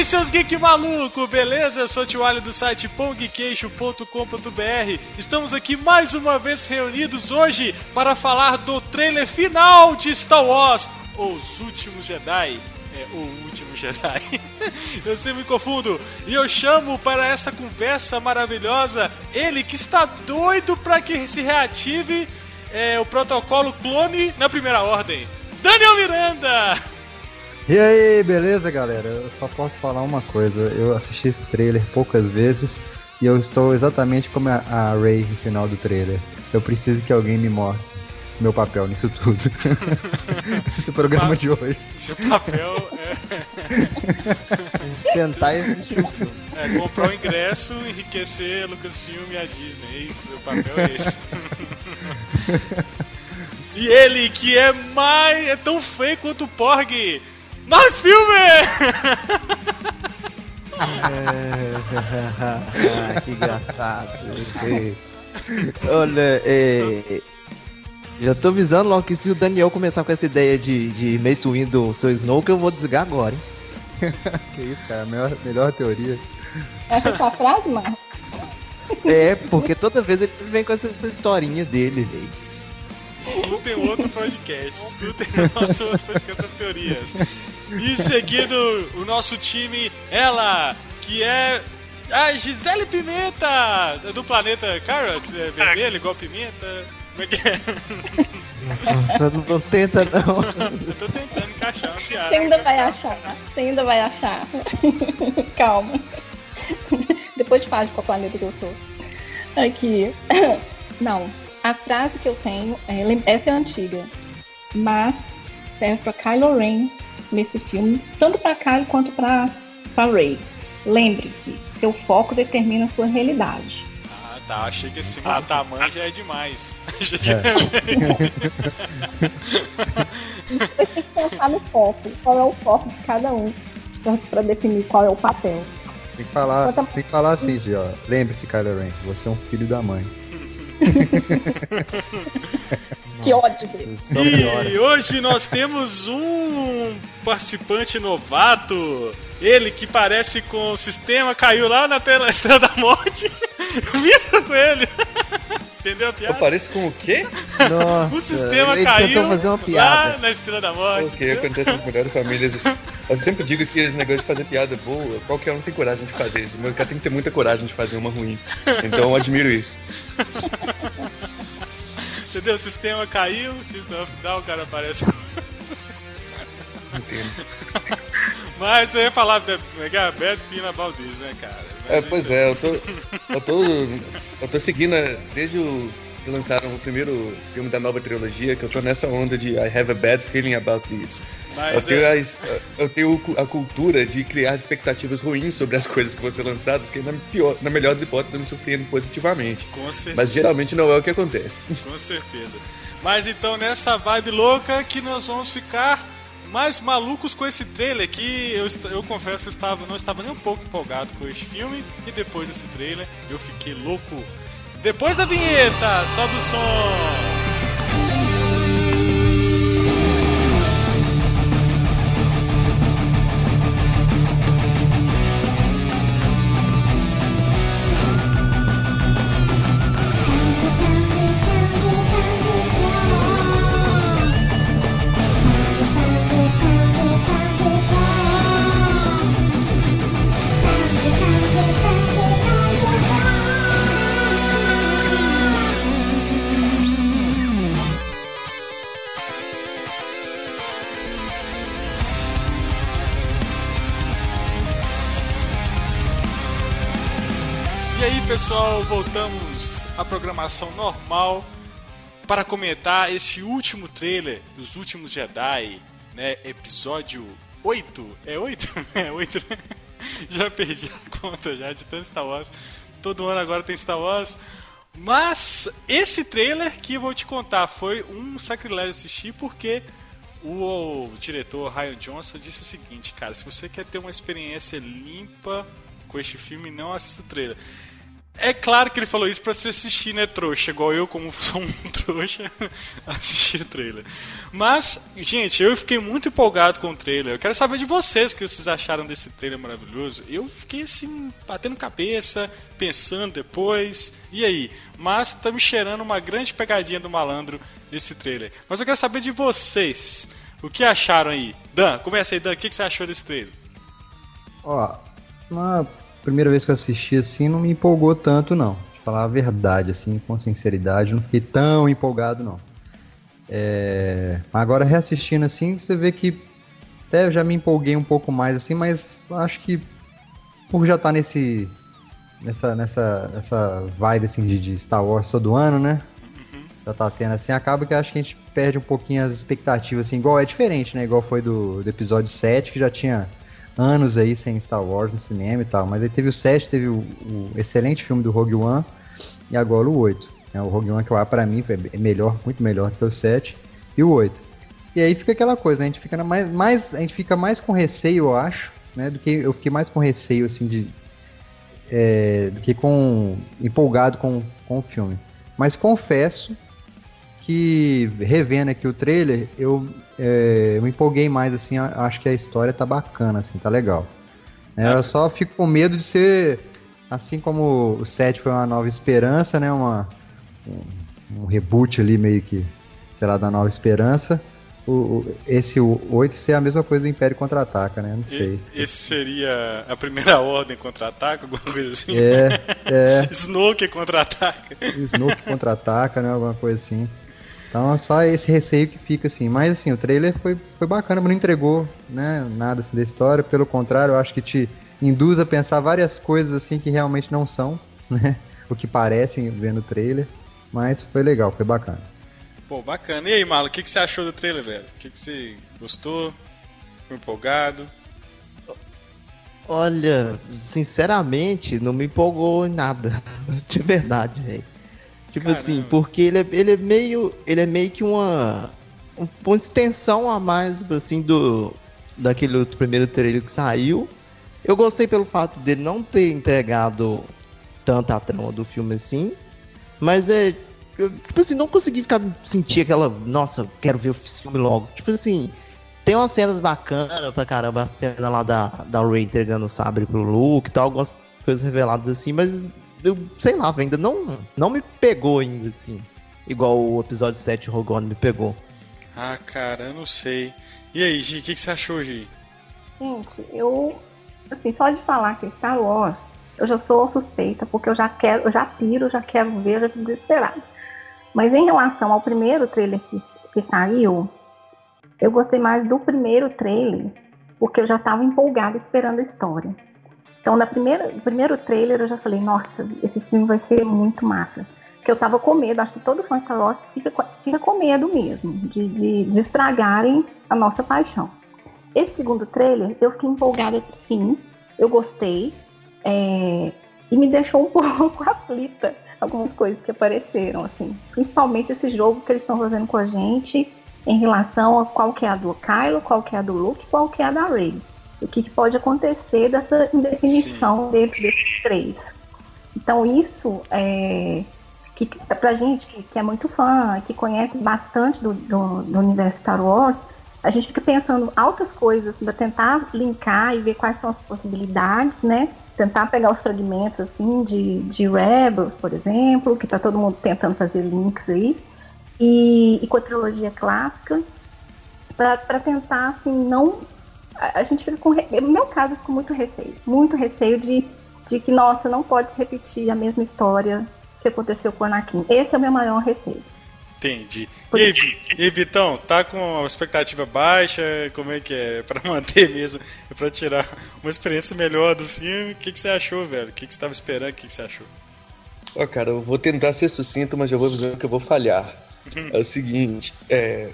aí, seus geek maluco, beleza? Eu sou o Tio do site pongqueixo.com.br. Estamos aqui mais uma vez reunidos hoje para falar do trailer final de Star Wars, Os Últimos Jedi. É, o último Jedi. eu sempre me confundo. E eu chamo para essa conversa maravilhosa ele que está doido para que se reative é, o protocolo clone na primeira ordem. Daniel Miranda! E aí, beleza, galera? Eu só posso falar uma coisa. Eu assisti esse trailer poucas vezes e eu estou exatamente como a, a Ray no final do trailer. Eu preciso que alguém me mostre meu papel nisso tudo. Esse programa de hoje. Seu papel é. Sentar e assistir o filme. É, comprar o ingresso, enriquecer Lucasfilm e a Disney. É isso, seu papel é esse. e ele, que é mais. é tão feio quanto o Porg, mais filme! ah, que engraçado. Olha, é, já tô avisando logo que se o Daniel começar com essa ideia de, de Mace Windu seu Snow, que eu vou desligar agora, hein? que isso, cara, melhor, melhor teoria. Essa é a sua frase, Marcos? É, porque toda vez ele vem com essa historinha dele, velho. Escutem outro podcast, escutem o nosso outro podcast sobre teorias. E seguido, o nosso time, ela, que é a Gisele Pimenta, do planeta Carrot, é vermelho, igual pimenta. Como é que é? Nossa, não, não tenta não. Eu tô tentando encaixar uma piada. Você ainda vai achar, você ainda vai achar. Calma. Depois faz qual planeta que eu sou. Aqui. Não, a frase que eu tenho, é, essa é antiga, mas serve para Kylo Ren nesse filme, tanto para Kylo quanto para Rey. Lembre-se, seu foco determina sua realidade. Ah, tá. Achei que esse matar mãe já é demais. Achei que... É. Você tem que pensar no foco. Qual é o foco de cada um para definir qual é o papel. Tem que falar, tem que falar assim, Gio. Lembre-se, Kylo Ren, você é um filho da mãe. que ódio dele. E hoje nós temos um participante novato. Ele que parece com o sistema caiu lá na tela Estrela da Morte. Vitor com ele. Entendeu a piada? Eu pareço com o quê? Nossa, o sistema ele caiu fazer uma piada. lá na Estrela da Morte. O que acontece nas melhores famílias. Eu sempre digo que esse negócio de fazer piada boa, qualquer um tem coragem de fazer isso. O cara tem que ter muita coragem de fazer uma ruim. Então eu admiro isso. Entendeu? O sistema caiu, o sistema final, o cara aparece. Entendo. Mas eu ia falar é é? Bad Feeling About This, né, cara? Mas é, pois é, eu tô, eu tô. Eu tô seguindo desde o que lançaram o primeiro filme da nova trilogia, que eu tô nessa onda de I have a bad feeling about this. eu, tenho é... a, eu tenho a cultura de criar expectativas ruins sobre as coisas que vão ser lançadas, que na, pior, na melhor das hipóteses eu me surpreendo positivamente. Com certeza. Mas geralmente não é o que acontece. Com certeza. Mas então nessa vibe louca que nós vamos ficar mais malucos com esse trailer que eu, eu confesso que estava, não estava nem um pouco empolgado com este filme e depois desse trailer eu fiquei louco. Depois da vinheta, sobe o som! Pessoal, voltamos à programação normal para comentar este último trailer dos últimos Jedi, né? Episódio 8. É 8? É 8, né? Já perdi a conta já de tanto Star Wars. Todo ano agora tem Star Wars. Mas esse trailer que eu vou te contar foi um sacrilégio assistir porque o, o diretor Ryan Johnson disse o seguinte, cara, se você quer ter uma experiência limpa com este filme, não assista o trailer É claro que ele falou isso pra você assistir, né, trouxa? Igual eu, como sou um trouxa, assistir o trailer. Mas, gente, eu fiquei muito empolgado com o trailer. Eu quero saber de vocês o que vocês acharam desse trailer maravilhoso. Eu fiquei assim, batendo cabeça, pensando depois. E aí? Mas tá me cheirando uma grande pegadinha do malandro esse trailer. Mas eu quero saber de vocês. O que acharam aí? Dan, começa aí, Dan. O que você achou desse trailer? Ó, na primeira vez que eu assisti assim, não me empolgou tanto, não. De falar a verdade, assim, com sinceridade, não fiquei tão empolgado, não. É... Agora, reassistindo assim, você vê que até eu já me empolguei um pouco mais, assim, mas acho que por já estar tá nesse. Nessa, nessa, nessa vibe assim de, de Star Wars todo ano, né? Uhum. Já tá tendo assim, acaba que acho que a gente perde um pouquinho as expectativas, assim, igual é diferente, né? Igual foi do, do episódio 7, que já tinha anos aí sem Star Wars no cinema e tal. Mas aí teve o 7, teve o, o excelente filme do Rogue One e agora o 8. É, o Rogue One que lá para mim é melhor, muito melhor do que o 7 e o 8. E aí fica aquela coisa, a gente fica mais, mais, a gente fica mais com receio, eu acho, né? Do que eu fiquei mais com receio assim de é, do que com empolgado com, com o filme. Mas confesso que revendo aqui o trailer, eu, é, eu me empolguei mais, assim, acho que a história tá bacana, assim, tá legal. É, eu só fico com medo de ser, assim como o 7 foi uma nova esperança, né, uma, um, um reboot ali meio que, sei lá, da nova esperança, o, o, esse o 8 ser a mesma coisa do Império Contra-Ataca, né? Não sei. E, esse seria a primeira ordem contra-ataca, alguma coisa assim? É, é. Snoke contra-ataca. Snoke contra-ataca, né? Alguma coisa assim. Então é só esse receio que fica assim. Mas assim, o trailer foi, foi bacana, mas não entregou né, nada assim, da história. Pelo contrário, eu acho que te induz a pensar várias coisas assim que realmente não são, né? O que parecem vendo o trailer. Mas foi legal, foi bacana. Pô, bacana. E aí, Marlon, o que, que você achou do trailer, velho? O que, que você gostou? Ficou empolgado? Olha, sinceramente, não me empolgou em nada. De verdade, velho. Tipo Caramba. assim, porque ele é, ele é meio. Ele é meio que uma. Uma extensão a mais, assim, do. Daquele outro primeiro trailer que saiu. Eu gostei pelo fato dele não ter entregado tanta a trama do filme assim. Mas é. Eu, tipo assim, não consegui ficar sentir aquela. Nossa, quero ver o filme logo. Tipo assim. Tem umas cenas bacanas pra caramba, a cena lá da, da Ray entregando o sabre pro Luke e tal, algumas coisas reveladas assim, mas eu sei lá, ainda não, não me pegou ainda, assim. Igual o episódio 7 Rogue One me pegou. Ah, cara, eu não sei. E aí, Gi, o que, que, você achou, Gi? Gente, eu. Assim, só de falar que Star Wars, eu já sou suspeita, porque eu já quero, eu já piro, já quero ver, já fico desesperado. Mas em relação ao primeiro trailer que, que saiu, eu gostei mais do primeiro trailer, porque eu já estava empolgada esperando a história. Então, na primeira, no primeiro trailer, eu já falei, nossa, esse filme vai ser muito massa. Porque eu tava com medo, acho que todo fã de Star Wars fica, fica com medo mesmo, de, de, de estragarem a nossa paixão. Esse segundo trailer, eu fiquei empolgada, sim, eu gostei, é, e me deixou um pouco aflita algumas coisas que apareceram, assim. Principalmente esse jogo que eles estão fazendo com a gente em relação a qual que é a do Kylo, qual que é a do Luke, qual que é a da Rey o que, que pode acontecer dessa indefinição dentro desses três. Então isso é que pra gente que, que é muito fã, que conhece bastante do, do, do, universo Star Wars, a gente fica pensando altas coisas para tentar linkar e ver quais são as possibilidades, né? Tentar pegar os fragmentos assim de, de Rebels, por exemplo, que tá todo mundo tentando fazer links aí, e, e com a trilogia clássica, para tentar assim não a, gente fica com. No meu caso, eu fico muito receio. Muito receio de, de que, nossa, não pode repetir a mesma história que aconteceu com o Anakin. Esse é o meu maior receio. Entendi. E aí, e Vitão, tá com a expectativa baixa? Como é que é? Pra manter mesmo, pra tirar uma experiência melhor do filme. O que, que você achou, velho? O que, que você tava esperando? O que, que você achou? Ó, oh, cara, eu vou tentar ser sucinto, mas já vou avisando que eu vou falhar. é o seguinte, é,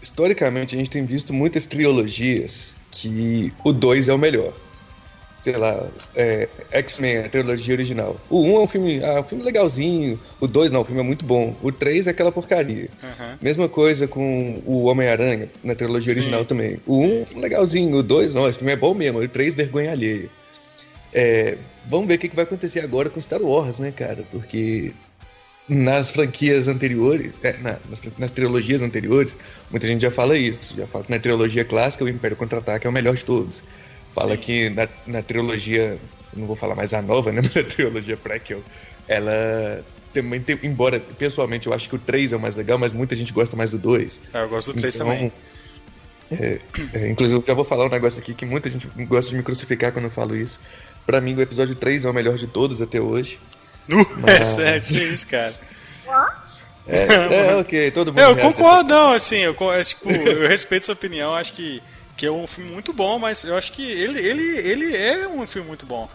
historicamente a gente tem visto muitas trilogias que o 2 é o melhor. Sei lá, é, X-Men, a trilogia original. O 1 um é um filme, ah, um filme legalzinho. O 2 não, o filme é muito bom. O 3 é aquela porcaria. Uhum. Mesma coisa com o Homem-Aranha, na trilogia Sim. original também. O 1 um, legalzinho, o 2 não, esse filme é bom mesmo. O 3 vergonha alheia. É, vamos ver o que vai acontecer agora com Star Wars, né, cara? Porque nas franquias anteriores, é, na, nas, nas, trilogias anteriores, muita gente já fala isso. Já fala que na trilogia clássica o Império Contra-Ataque é o melhor de todos. Fala Sim. que na, na trilogia, não vou falar mais a nova, né? Mas a trilogia prequel, ela também tem, embora pessoalmente eu acho que o 3 é o mais legal, mas muita gente gosta mais do 2. É, eu gosto do 3 então, também. É, é, inclusive, eu já vou falar um negócio aqui que muita gente gosta de me crucificar quando eu falo isso. Pra mim, o episódio 3 é o melhor de todos até hoje. Mas... É sério, que isso, cara. What? É, é, ok, todo mundo. Eu concordo, não, assim, eu, é, tipo, eu respeito sua opinião, acho que, que é um filme muito bom, mas eu acho que ele, ele, ele é um filme muito bom.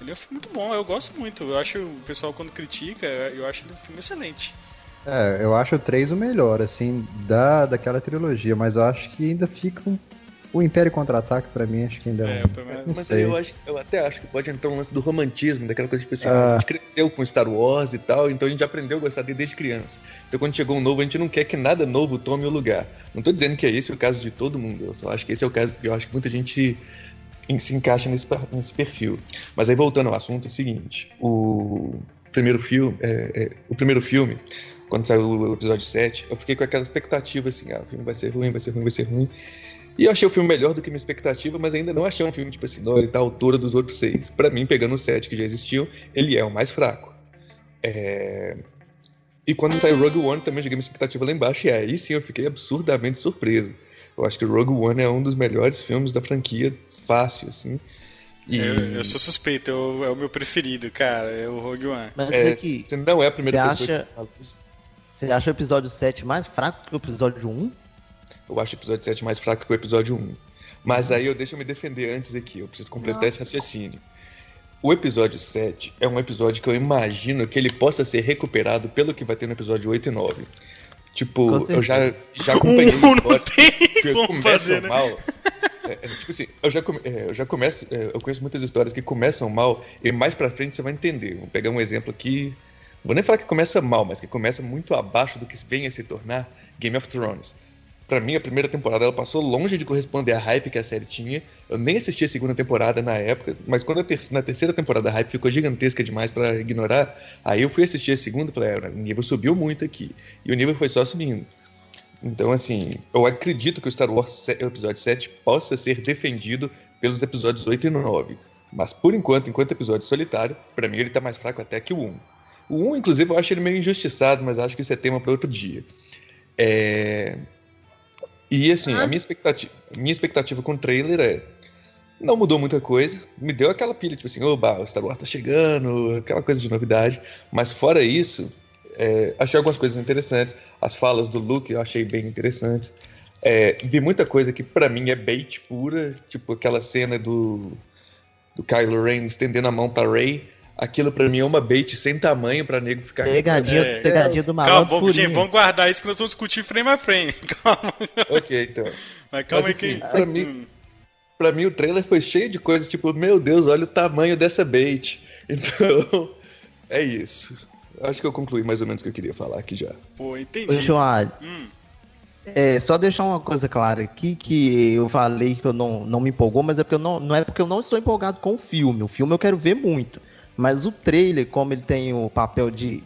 Ele é um filme muito bom, eu gosto muito. Eu acho o pessoal quando critica, eu acho ele um filme excelente. É, eu acho o 3 o melhor, assim, da, daquela trilogia, mas eu acho que ainda fica um o Império Contra-Ataque, pra mim, acho que ainda é. Não mas sei. Eu, acho, eu até acho que pode entrar um lance do romantismo, daquela coisa tipo assim, ah. a gente cresceu com Star Wars e tal, então a gente aprendeu a gostar dele desde criança. Então quando chegou um novo, a gente não quer que nada novo tome o lugar. Não tô dizendo que é esse o caso de todo mundo, eu só acho que esse é o caso que eu acho que muita gente se encaixa nesse, nesse perfil. Mas aí voltando ao assunto, é o seguinte: o primeiro filme, é, é, o primeiro filme, quando saiu o episódio 7, eu fiquei com aquela expectativa assim: ah, o filme vai ser ruim, vai ser ruim, vai ser ruim. E eu achei o filme melhor do que minha expectativa, mas ainda não achei um filme, tipo assim, não, ele tá à altura dos outros seis. Para mim, pegando os sete que já existiam, ele é o mais fraco. É... E quando saiu Rogue One, também joguei minha expectativa lá embaixo, e aí sim eu fiquei absurdamente surpreso. Eu acho que Rogue One é um dos melhores filmes da franquia, fácil, assim. E... Eu, eu, sou suspeito, eu, é o meu preferido, cara, é o Rogue One. Mas é, que você não é a primeira você pessoa acha, que... Você acha o episódio 7 mais fraco que o episódio 1? Eu acho o episódio 7 mais fraco que o episódio 1. Mas aí eu deixo eu me defender antes aqui, eu preciso completar Nossa. esse raciocínio. O episódio 7 é um episódio que eu imagino que ele possa ser recuperado pelo que vai ter no episódio 8 e 9. Tipo, eu já, já acompanhei um não tem que fazer, né? mal. É, é, tipo assim, eu já, come, é, eu já começo, é, eu conheço muitas histórias que começam mal e mais pra frente você vai entender. Vou pegar um exemplo aqui, vou nem falar que começa mal, mas que começa muito abaixo do que vem a se tornar Game of Thrones para mim, a primeira temporada ela passou longe de corresponder à hype que a série tinha. Eu nem assisti a segunda temporada na época, mas quando ter na terceira temporada a hype ficou gigantesca demais para ignorar, aí eu fui assistir a segunda e falei, é, o nível subiu muito aqui. E o nível foi só subindo. Então, assim, eu acredito que o Star Wars Episódio 7 possa ser defendido pelos episódios 8 e 9. Mas, por enquanto, enquanto episódio solitário, para mim ele tá mais fraco até que o 1. O 1, inclusive, eu acho ele meio injustiçado, mas acho que isso é tema para outro dia. É... E assim, a minha expectativa, minha expectativa com o trailer é. Não mudou muita coisa. Me deu aquela pilha, tipo assim, oba, o Star Wars tá chegando, aquela coisa de novidade. Mas fora isso, é, achei algumas coisas interessantes. As falas do Luke eu achei bem interessantes. É, vi muita coisa que para mim é bait pura, tipo aquela cena do, do Kylo Ren estendendo a mão pra Rey Aquilo pra mim é uma bait sem tamanho pra nego ficar. Pegadinha, é, pegadinha do malandro. Calma, vamos, vamos guardar isso que nós vamos discutir frame a frame. Calma. Ok, então. Mas calma Mas, aí que. Pra mim, pra mim o trailer foi cheio de coisas tipo, meu Deus, olha o tamanho dessa bait. Então, é isso. Acho que eu concluí mais ou menos o que eu queria falar aqui já. Pô, entendi. Ô, João, hum. É, só deixar uma coisa clara aqui, que eu falei que eu não, não me empolgou, mas é porque eu não, não é porque eu não estou empolgado com o filme. O filme eu quero ver muito. Mas o trailer, como ele tem o papel de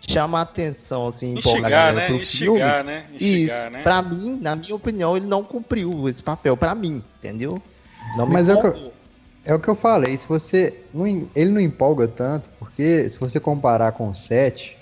chamar atenção, assim, Instigar, né? pro Instigar, filme, né? Instigar, isso, né? pra mim, na minha opinião, ele não cumpriu esse papel pra mim, entendeu? Não Mas é o, que eu, é o que eu falei, se você. Não, ele não empolga tanto, porque se você comparar com o 7,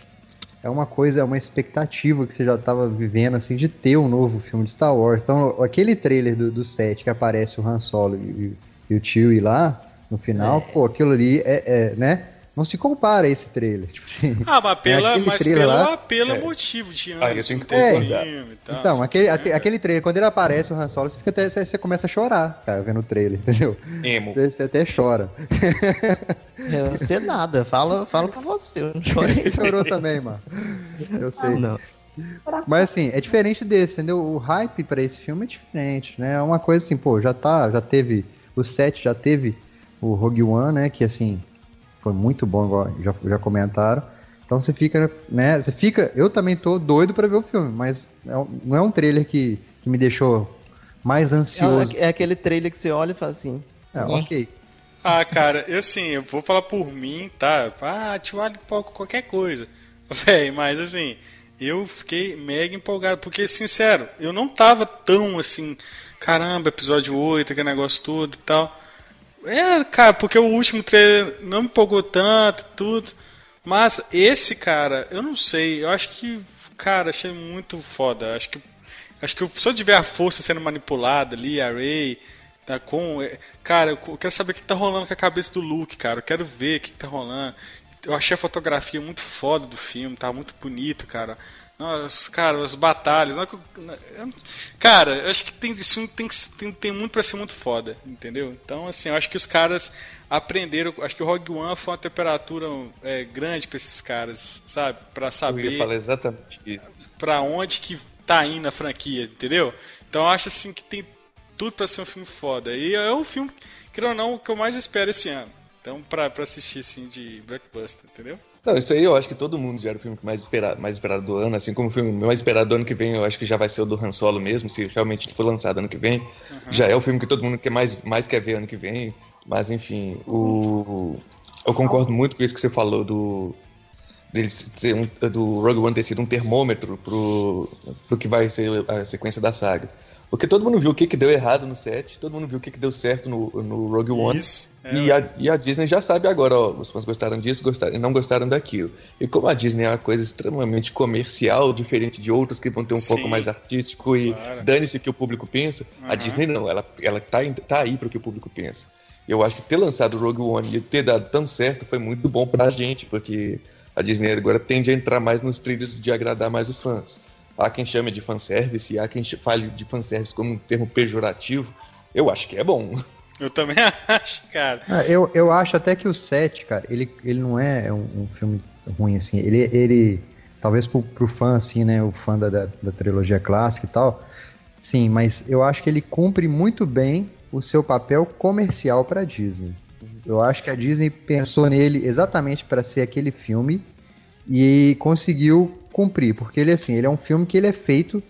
é uma coisa, é uma expectativa que você já estava vivendo, assim, de ter um novo filme de Star Wars. Então, aquele trailer do, do 7 que aparece o Han Solo e, e o Chewie lá, no final, é. pô, aquilo ali é, é, né? Não se compara a esse trailer. Tipo assim, ah, mas, pela, mas pelo, lá, pelo é. motivo de antes, ah, eu tenho que ter filme tal, Então, aquele, aquele trailer, quando ele aparece, o Han Solo, você, fica até, você, você começa a chorar, cara, vendo o trailer, entendeu? Emo. Você, você até chora. Eu não sei nada, fala, fala pra você, eu não chorei. chorou também, mano. Eu sei. Ah, não. Mas assim, é diferente desse, entendeu? O hype para esse filme é diferente, né? É uma coisa assim, pô, já tá, já teve o set já teve o Rogue One, né? Que assim, foi muito bom, igual já, já comentaram. Então você fica, né? Você fica. Eu também tô doido para ver o filme, mas é não é um trailer que, que me deixou mais ansioso. É, é, aquele trailer que você olha e fala assim. É, ok. Ah, cara, eu assim, eu vou falar por mim, tá? Ah, te vale pouco qualquer coisa. Véi, mas assim, eu fiquei mega empolgado, porque, sincero, eu não tava tão assim, caramba, episódio 8, aquele negócio todo e tal. É, cara, porque o último trailer não me empolgou tanto, tudo. Mas esse, cara, eu não sei, eu acho que, cara, achei muito foda. Acho que acho que só de ver a força sendo manipulada ali, a Ray, tá com, é, cara, eu quero saber o que tá rolando com a cabeça do Luke, cara. Eu quero ver o que tá rolando. Eu achei a fotografia muito foda do filme, tá muito bonito, cara. Nossa, cara, as batalhas. Não, cara, eu acho que tem, esse filme tem, tem, tem muito pra ser muito foda, entendeu? Então, assim, eu acho que os caras aprenderam. Acho que o Rogue One foi uma temperatura é, grande pra esses caras, sabe? Pra saber. Eu ia falar exatamente isso. Pra onde que tá indo a franquia, entendeu? Então, eu acho, assim, que tem tudo pra ser um filme foda. E é o filme, que ou não, que eu mais espero esse ano. Então, pra, pra assistir, assim, de blockbuster, entendeu? Não, isso aí eu acho que todo mundo já era o filme mais esperado, mais esperado do ano, assim como o filme mais esperado do ano que vem, eu acho que já vai ser o do Han Solo mesmo, se realmente for lançado ano que vem. Uhum. Já é o filme que todo mundo quer mais, mais quer ver ano que vem. Mas enfim, o. Eu concordo muito com isso que você falou do. Um, do Rogue One ter sido um termômetro pro, pro que vai ser a sequência da saga. Porque todo mundo viu o que, que deu errado no set, todo mundo viu o que, que deu certo no, no Rogue One. Isso, é, e, a, e, a, Disney já sabe agora, ó, os fãs gostaram disso gostaram, e não gostaram daquilo. E como a Disney é uma coisa extremamente comercial, diferente de outras que vão ter um Sim, pouco mais artístico e claro. dane-se o que o público pensa, uhum. a Disney não, ela, ela tá, tá aí para o que o público pensa. Eu acho que ter lançado o Rogue One e ter dado tão certo foi muito bom pra gente, porque a Disney agora tende a entrar mais nos trilhos de agradar mais os fãs. Há quem chame de fanservice, há quem fale de fanservice como um termo pejorativo. Eu acho que é bom. Eu também acho, cara. Ah, eu, eu acho até que o 7, cara, ele, ele não é um, um filme ruim, assim. Ele, ele talvez pro, pro fã, assim, né, o fã da, da, da trilogia clássica e tal, sim, mas eu acho que ele cumpre muito bem o seu papel comercial para Disney. Eu acho que a Disney pensou nele exatamente para ser aquele filme e conseguiu cumprir, porque ele assim, ele é um filme que ele é feito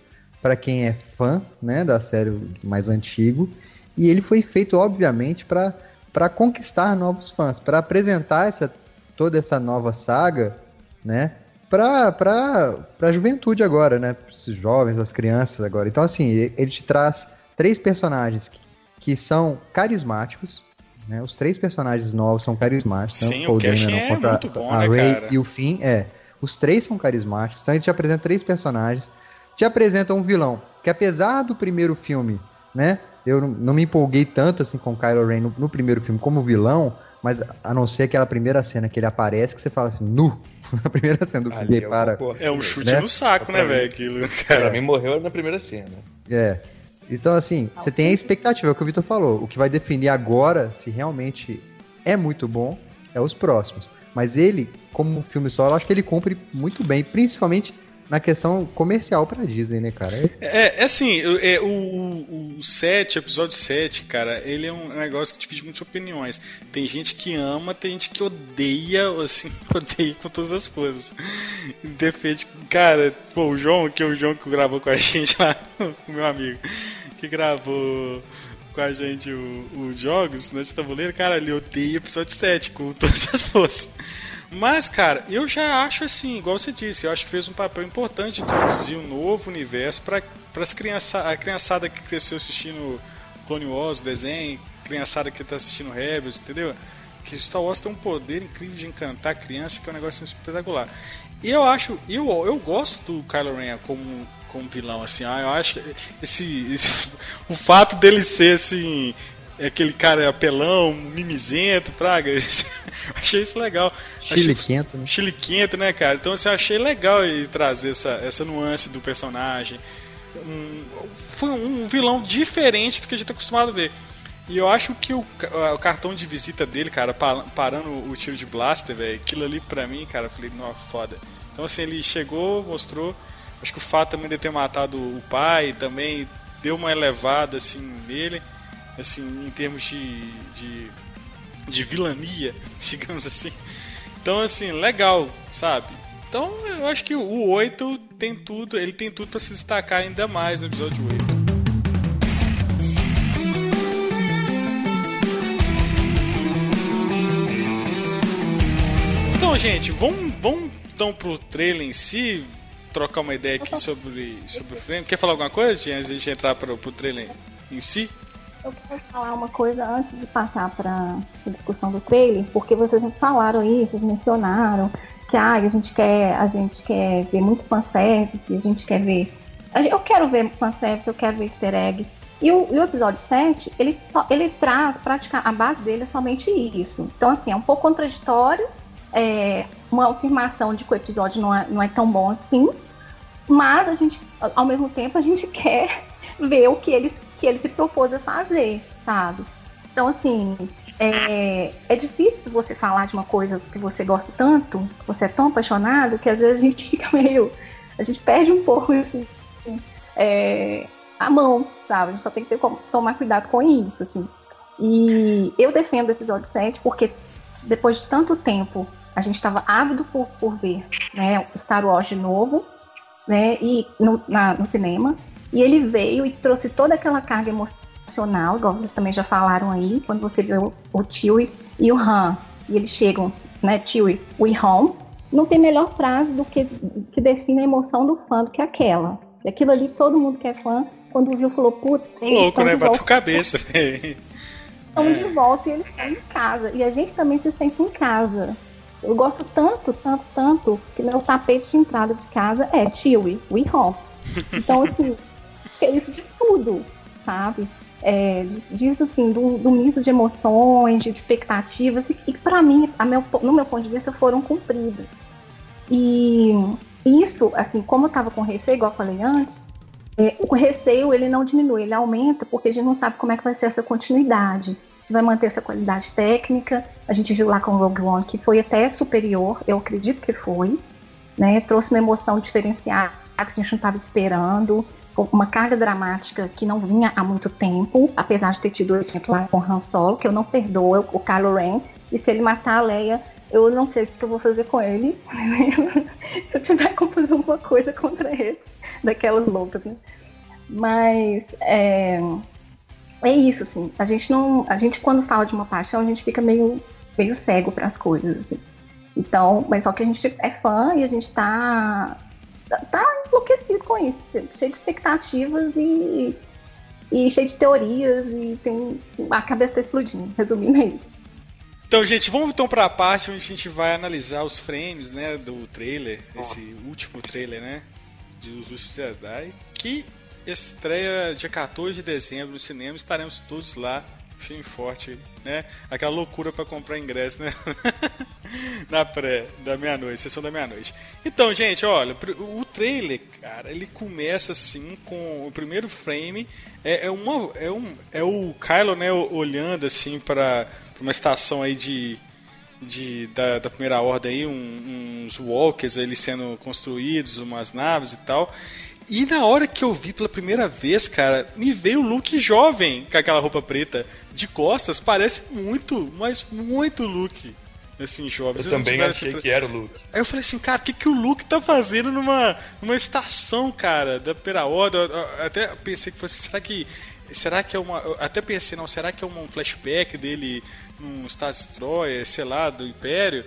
para quem é fã, né, da série mais antigo, e ele foi feito obviamente para para conquistar novos fãs, para apresentar essa toda essa nova saga, né, para para a juventude agora, né, os jovens, as crianças agora. Então assim, ele te traz três personagens que, que são carismáticos, né? Os três personagens novos são carismáticos. Sim, o Cash é contra muito bom, a né, Ray cara? e o Finn, é. Os três são carismáticos. Então ele te apresenta três personagens. Te apresenta um vilão que apesar do primeiro filme, né? Eu não, me empolguei tanto assim com Kylo Ren no, no, primeiro filme como vilão, mas a não ser aquela primeira cena que ele aparece que você fala assim, nu! a primeira cena do filme para. É um chute né? no saco, né, velho? Aquilo, cara. Pra mim morreu na primeira cena. É. Então, assim, você tem a expectativa, é o que o Vitor falou. O que vai definir agora se realmente é muito bom é os próximos. Mas ele, como filme solo, eu acho que ele cumpre muito bem, principalmente na questão comercial pra Disney, né, cara? É, é assim, é, o, o, o 7, episódio 7, cara, ele é um negócio que divide muitas opiniões. Tem gente que ama, tem gente que odeia, assim, odeia com todas as coisas. Defende, cara, pô, o João, que é o João que gravou com a gente lá, o meu amigo, que gravou com a gente os jogos né, de tabuleiro, cara, ele odeia episódio 7 com todas as forças. Mas, cara, eu já acho assim, igual você disse, eu acho que fez um papel importante introduzir um novo universo para as criança, a criançada que cresceu assistindo Clone Wars, desenho, criançada que está assistindo Rebels, entendeu? Que Star Wars tem um poder incrível de encantar a criança, que é um negócio espetacular. E eu acho, eu, eu gosto do Kylo Ren como, como vilão, assim, ah, eu acho esse, esse o fato dele ser assim aquele cara apelão, mimizento, praga. achei isso legal. Chiliquento, né? Chiliquento, né, cara? Então, assim, eu achei legal ele trazer essa, essa nuance do personagem. Um, foi um vilão diferente do que a gente tá acostumado a ver. E eu acho que o, o cartão de visita dele, cara, parando o tiro de blaster, velho, aquilo ali pra mim, cara, eu falei, não, foda. Então, assim, ele chegou, mostrou. Acho que o fato também de ter matado o pai também deu uma elevada, assim, nele assim, em termos de, de, de vilania, digamos assim. Então, assim, legal, sabe? Então, eu acho que o 8 tem tudo, ele tem tudo para se destacar ainda mais no episódio 8. Então, gente, vamos, vamos então pro trailer em si, trocar uma ideia aqui sobre, sobre o frame. Quer falar alguma coisa, antes de entrar pro, pro trailer em si? Eu quero falar uma coisa antes de passar para a discussão do trailer, porque vocês falaram aí, vocês mencionaram que ah, a gente quer, a gente quer ver muito fanservice, a gente quer ver. Eu quero ver fanservice, eu quero ver easter egg. E o, e o episódio 7, ele, só, ele traz, praticamente, a base dele é somente isso. Então, assim, é um pouco contraditório, é uma afirmação de que o episódio não é, não é tão bom assim, mas a gente, ao mesmo tempo, a gente quer ver o que eles que ele se propôs a fazer, sabe? Então, assim, é, é difícil você falar de uma coisa que você gosta tanto, que você é tão apaixonado, que às vezes a gente fica meio. A gente perde um pouco assim, é, a mão, sabe? A gente só tem que ter, tomar cuidado com isso, assim. E eu defendo o episódio 7 porque depois de tanto tempo a gente estava ávido por, por ver né, Star Wars de novo, né, e no, na, no cinema. E ele veio e trouxe toda aquela carga emocional, igual vocês também já falaram aí, quando você viu o Chewie e o Han. E eles chegam, né, Chewie, we home. Não tem melhor frase do que que define a emoção do fã do que aquela. E aquilo ali, todo mundo que é fã, quando viu, falou, puta. louco, né? Bateu cabeça, Estão é. de volta e eles estão em casa. E a gente também se sente em casa. Eu gosto tanto, tanto, tanto, que meu tapete de entrada de casa é we home. Então, assim, que isso diz tudo, sabe? É, diz assim, do, do misto de emoções, de expectativas, e, e para mim, meu, no meu ponto de vista, foram cumpridas. E isso, assim, como eu estava com receio, igual eu falei antes, é, o receio ele não diminui, ele aumenta, porque a gente não sabe como é que vai ser essa continuidade. Se vai manter essa qualidade técnica. A gente viu lá com o Rogue One que foi até superior, eu acredito que foi. Né? Trouxe uma emoção diferenciada que a gente não estava esperando uma carga dramática que não vinha há muito tempo, apesar de ter tido o evento lá com Han Solo, que eu não perdoo o Kylo Ren, e se ele matar a Leia, eu não sei o que eu vou fazer com ele. se eu tiver como fazer alguma coisa contra ele, daquelas loucas, né? Mas é, é isso, assim. A gente não, a gente quando fala de uma paixão, a gente fica meio, meio cego para as coisas, assim. Então, mas só que a gente é fã e a gente tá tá enlouquecido com isso, cheio de expectativas e, e cheio de teorias e tem a cabeça tá explodindo, resumindo aí. Então, gente, vamos então para a parte onde a gente vai analisar os frames, né, do trailer, esse último trailer, né, de Os Últimos Jedi, que estreia dia 14 de dezembro no cinema, estaremos todos lá Filme forte, né? Aquela loucura para comprar ingresso, né? Na pré da meia-noite, sessão da meia-noite. Então, gente, olha, o trailer, cara, ele começa assim com o primeiro frame é, é uma é um é o Kylo, né, olhando assim para uma estação aí de de, da, da, primeira ordem aí, um, uns walkers ali sendo construídos, umas naves e tal. E na hora que eu vi pela primeira vez, cara, me veio o Luke jovem com aquela roupa preta de costas. Parece muito, mas muito Luke. Assim, jovem. Eu também achei que era o Luke. Aí eu falei assim, cara, o que, que o Luke tá fazendo numa, numa estação, cara, da? Eu até pensei que fosse, será que será que é uma. Até pensei, não, será que é um flashback dele num Star Destroyer, sei lá, do Império?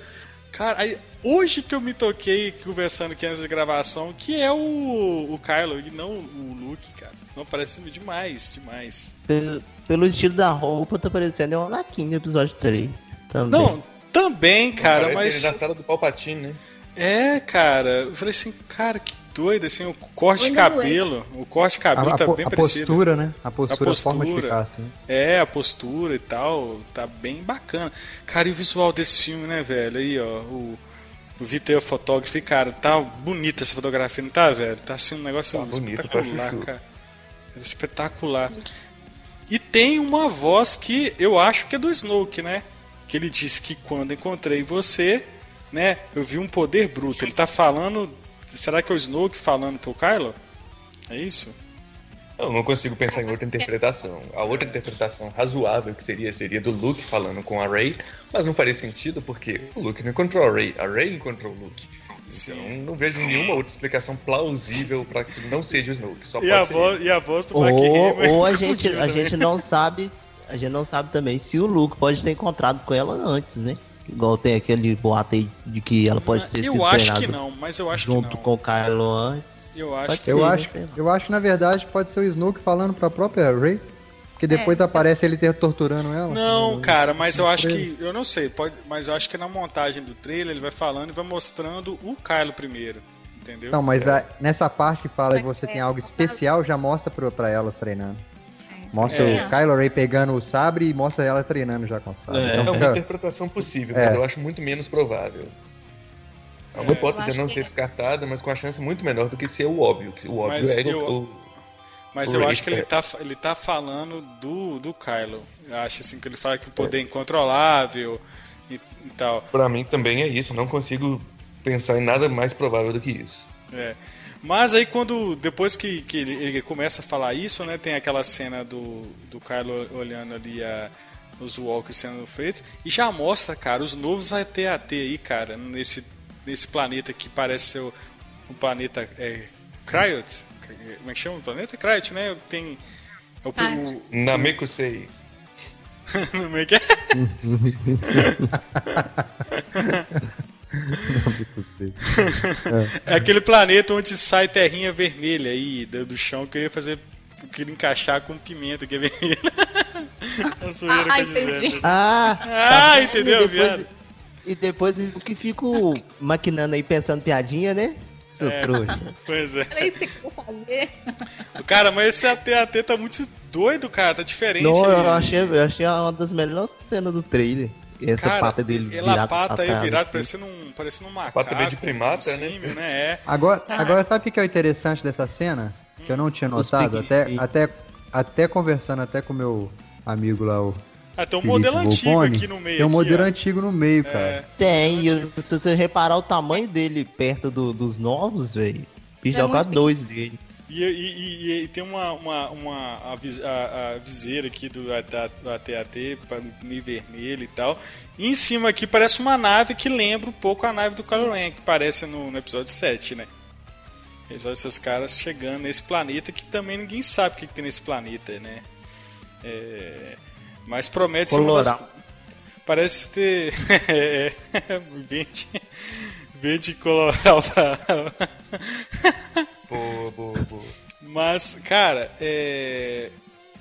Cara, aí, hoje que eu me toquei conversando aqui antes da gravação, que é o, o Kylo e não o Luke, cara. Não, parece demais, demais. Pelo, pelo estilo da roupa, tá parecendo um Anakin no episódio 3. Também. Não, também, cara, Parece mas. Ele na sala do Palpatine, né? É, cara. Eu falei assim, cara, que doido, assim, o corte de cabelo. O corte de cabelo a, tá a, bem a parecido. Postura, né? A postura, a postura, forma de ficar, assim. É, a postura e tal, tá bem bacana. Cara, e o visual desse filme, né, velho? Aí, ó, o, o Vitor Photography, cara, tá bonita essa fotografia, não tá, velho? Tá assim um negócio tá espetacular, bonito, cara. Espetacular. E tem uma voz que eu acho que é do Snoke, né? Que ele disse que quando encontrei você, né, eu vi um poder bruto. Ele tá falando. Será que é o Snoke falando pro Kylo? É isso? Eu não consigo pensar em outra interpretação. A outra interpretação razoável que seria seria do Luke falando com a Rey, mas não faria sentido porque o Luke não encontrou a Rey, a Rey encontrou o Luke. Então não vejo nenhuma outra explicação plausível para que não seja o Snoke. Só e, a voz, e a voz do ou, ou a gente a gente não sabe a gente não sabe também se o Luke pode ter encontrado com ela antes, né? Igual tem aquele boato aí de que ela pode ter eu sido acho que não, mas eu acho junto que não. com o Kylo antes. Eu acho Pode que ser, Eu né? acho, eu acho, na verdade, pode ser o Snoke falando pra própria Rey. Que depois É. aparece ele ter torturando ela. Não, No- cara, mas eu acho que. Eu não sei, pode, mas eu acho que na montagem do trailer ele vai falando e vai mostrando o Kylo primeiro. Entendeu? Não, mas a- nessa parte que fala que você é, tem algo especial, já mostra pra, pra ela treinando. Mostra É. o Kylo Ray pegando o sabre e mostra ela treinando já com o sabre. É. É Então uma fica- interpretação possível, É. mas eu acho muito menos provável. É uma hipótese a não ser que- descartada, mas com a chance muito menor do que ser o óbvio. que O óbvio Mas é eu- o, o- Mas o eu Ray- acho que ele é. tá, ele tá falando do, do Kylo. Eu acho assim que ele fala que o poder é incontrolável e, e tal. Pra mim também é isso. Não consigo pensar em nada mais provável do que isso. É. Mas aí quando. Depois que, que ele, ele começa a falar isso, né? Tem aquela cena do, do Kylo olhando ali a, os walks sendo feitos. E já mostra, cara, os novos AT-AT aí, cara, nesse, nesse planeta que parece ser o, o planeta é, Cryot. Como é que chama o planeta? Cryot, né? Tem. É o, Ah. o, Namekusei. como é que é? É aquele planeta onde sai terrinha vermelha aí do, do chão que eu ia fazer. Queria encaixar com pimenta que é vermelha. Zoeira Ah, que entendi. Ah! Ah, tá entendeu? E depois, viado? e depois eu que fico maquinando aí pensando piadinha, né? Seu É. trouxa. Pois é. Que. Cara, mas esse AT-AT tá muito doido, cara. Tá diferente. Não, eu achei, eu achei uma das melhores cenas do trailer. Essa Cara, pata dele Ela virada pata pra aí trás, virado, assim. parecendo um, parecendo um macaco. Pata meio de primata, um né? símio, né? É. Agora, Ah. agora sabe o que é o interessante dessa cena? Que eu não tinha notado, até, até, até conversando até com meu amigo lá, o Ah, tem um Felipe modelo antigo aqui no meio. Tem um aqui, modelo antigo no meio, É. cara. Tem, e se você reparar o tamanho dele perto do- dos novos, velho. Bicho É joga muito dois dele. E, e- e- e tem uma, uma, uma a, a- a viseira aqui do AT-AT, pra- meio vermelho e tal. E em cima aqui parece uma nave que lembra um pouco a nave do Kylo que parece no, no episódio 7, né? Episódio seus caras chegando nesse planeta que também ninguém sabe o que, que tem nesse planeta, né? É, mas promete ser uma das. Parece ter. é, verde. Verde coloral pra. Boa, boa, boa. Mas, cara, é...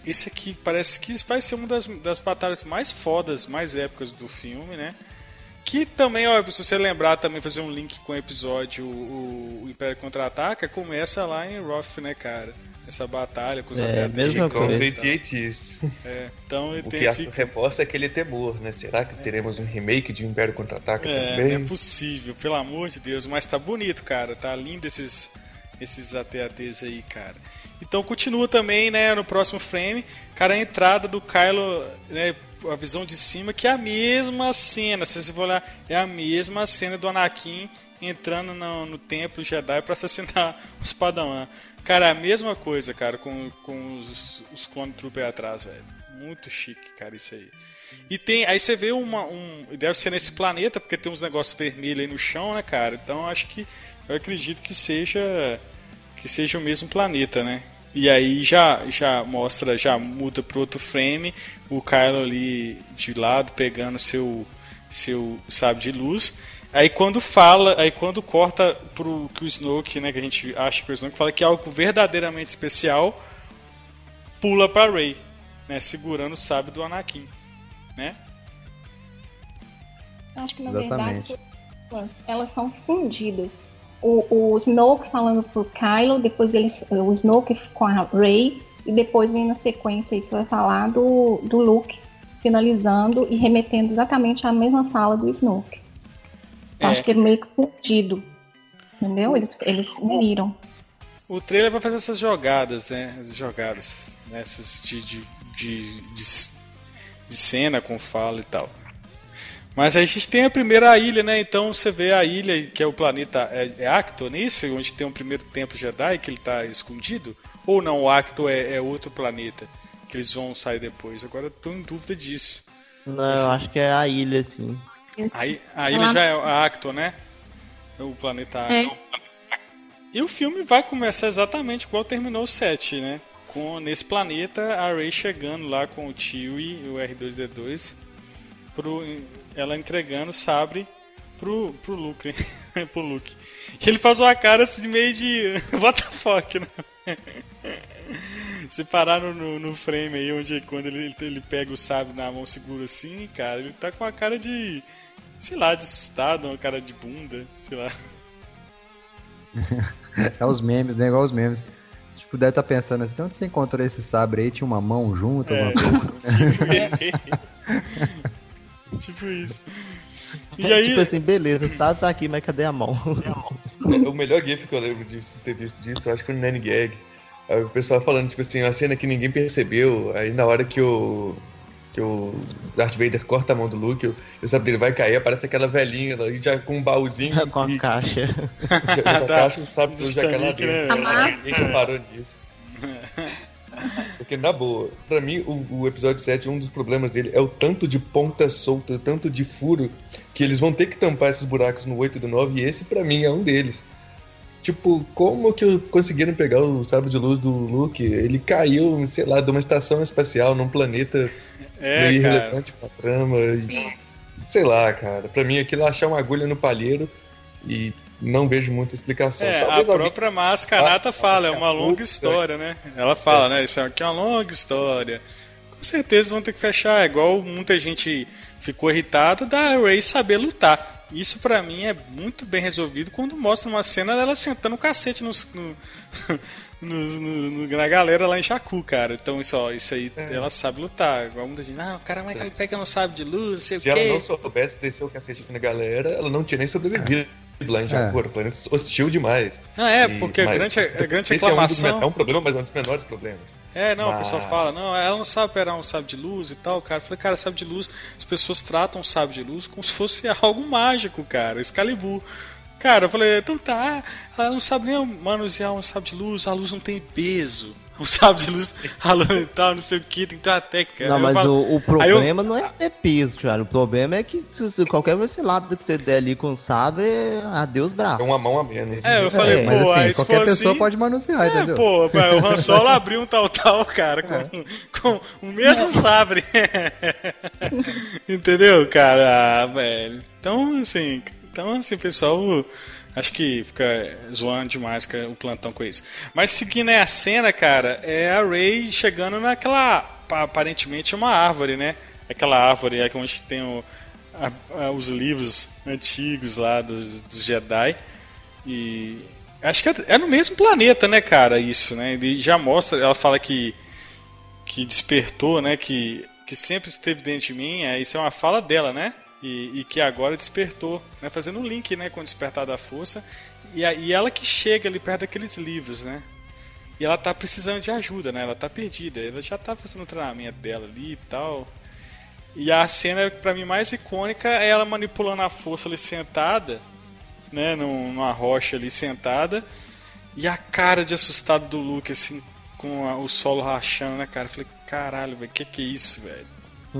esse aqui parece que vai ser uma das, das batalhas mais fodas, mais épicas do filme, né? Que também, ó, se você lembrar, também fazer um link com o episódio O, o Império Contra-Ataca, começa lá em Roth, né, cara? Essa batalha com os É, mesma E com os coisa. AT-ATs. É, então ele O que fica- reforça aquele temor, né? Será que teremos um remake de Império Contra-Ataca É, também? não é possível, pelo amor de Deus. Mas tá bonito, cara. Tá lindo esses, esses AT-ATs aí, cara. Então continua também, né, no próximo frame, cara, a entrada do Kylo, né, a visão de cima, que é a mesma cena. Se você for olhar, é a mesma cena do Anakin entrando no, no templo Jedi pra assassinar os Padawan. Cara, a mesma coisa, cara, com, com os, os Clone Trooper atrás, velho. Muito chique, cara, isso aí. E tem, aí você vê uma, um, deve ser nesse planeta, porque tem uns negócios vermelhos aí no chão, né, cara? Então acho que, eu acredito que seja, que seja o mesmo planeta, né? E aí já, já mostra, já muda para outro frame, o Kylo ali de lado pegando seu, seu sabre de luz. Aí quando fala, aí quando corta pro que o Snoke, né, que a gente acha que o Snoke fala que é algo verdadeiramente especial, pula para Rey, né, segurando o sabre do Anakin, né? Eu acho que na Exatamente. verdade elas são fundidas. O, o Snoke falando pro Kylo, depois eles, o Snoke com a Rey, e depois vem na sequência que você vai falar do, do Luke finalizando e remetendo exatamente à mesma fala do Snoke. Então, É. Acho que é meio que fundido. Entendeu? Eles, eles uniram. O trailer vai fazer essas jogadas, né? As jogadas, né? Essas de, de, de, de, de cena com fala e tal. Mas aí a gente tem a primeira ilha, né? Então você vê a ilha, que é o planeta é, é Acto, não é isso? Onde tem o primeiro templo Jedi, que ele está escondido? Ou não, o Acto é, é outro planeta, que eles vão sair depois? Agora eu tô em dúvida disso. Não, eu acho que é a ilha, assim. A, i- a ilha já é a Acto, né? O planeta Acto. É. E o filme vai começar exatamente igual terminou o 7, né? Com, nesse planeta, a Rey chegando lá com o tio e o R2-D2 pro, ela entregando o sabre pro, pro Luke, pro Luke. E ele faz uma cara assim de meio de. What the fuck, né? Se parar no, no, no, frame aí, onde quando ele, ele pega o sábio na mão seguro assim, cara, ele tá com uma cara de. sei lá, de assustado, uma cara de bunda, sei lá. é os memes, né? Igual os memes. Tipo, deve estar tá pensando assim, onde você encontrou esse sabre aí? Tinha uma mão junto, é, alguma coisa? tipo isso. E aí... Tipo assim, beleza, o sabre tá aqui, mas cadê a mão? o melhor gif que eu lembro de ter visto disso, eu acho que foi no Nanny Gag. Aí o pessoal falando, tipo assim, uma cena que ninguém percebeu, aí na hora que o que o Darth Vader corta a mão do Luke, o sabre dele vai cair, aparece aquela velhinha ali já com um baúzinho. com a e, caixa. Já, com a caixa, o sabre já cai lá dentro. Né? Ninguém reparou nisso. Porque, na boa, pra mim, o, o, episódio 7, um dos problemas dele é o tanto de ponta solta, tanto de furo, que eles vão ter que tampar esses buracos no 8 e do 9, e esse, pra mim, é um deles. Tipo, como que conseguiram pegar o sabre de luz do Luke? Ele caiu, sei lá, de uma estação espacial num planeta é, meio irrelevante pra trama. E, sei lá, cara. Pra mim aquilo é achar uma agulha no palheiro e não vejo muita explicação. É, Talvez a própria Mascanata ah, fala, é uma longa história, né? Ela fala, é. né? Isso aqui é uma longa história. Com certeza vão ter que fechar, é igual muita gente ficou irritada da Ray saber lutar. Isso para mim é muito bem resolvido quando mostra uma cena dela sentando o cacete nos, no, nos, no, na galera lá em Jakku, cara. Então isso, ó, isso aí é. ela sabe lutar. Igual muita gente, não, o cara vai é. pega no sabe de luz, sei Se o quê. Se ela não soubesse descer o cacete na galera, ela não tinha nem sobrevivido lá em Japão, é. planeta hostil demais. Não, é, porque a grande, a grande reclamação... É um, é um, problema, mas é um dos menores problemas. É, não, mas... o pessoal fala, não, ela não sabe operar um sábio de luz e tal, cara. Eu falei, cara, sábio de luz, as pessoas tratam o sábio de luz como se fosse algo mágico, cara, Excalibur. Cara, eu falei, então tá, ela não sabe nem manusear um sábio de luz, a luz não tem peso um sábio de luz ralando e tal, não sei o que, tem que ter uma técnica. Não, mas falo... o, o, problema eu... não é ter peso, cara. O problema é que se, se qualquer vacilado que você der ali com o sabre, adeus braço. É uma mão a menos. É, eu falei, é, pô, mas, assim, aí qualquer pessoa assim... pode manusear, é, entendeu? Pô, o Han Solo abriu um tal-tal, cara, com, é. com o mesmo sabre. entendeu, cara? Ah, velho. Então, assim, então, assim, pessoal Acho que fica zoando demais o plantão com isso. Mas seguindo a cena, cara, é a Ray chegando naquela. Aparentemente uma árvore, né? Aquela árvore é onde tem o, a, a, os livros antigos lá dos, dos Jedi. E. Acho que é, é, no mesmo planeta, né, cara? Isso, né? Ele já mostra. Ela fala que. Que despertou, né? Que, que sempre esteve dentro de mim. É, isso é uma fala dela, né? E, e que agora despertou, né, fazendo um link né, com o despertar da força. E, a, e ela que chega ali perto daqueles livros, né? E ela tá precisando de ajuda, né? Ela tá perdida. Ela já tá fazendo o treinamento dela ali e tal. E a cena, para mim, mais icônica é ela manipulando a força ali sentada, né? Numa rocha ali sentada. E a cara de assustado do Luke, assim, com a, o solo rachando, né, cara? Eu falei, caralho, velho, que que é isso, velho?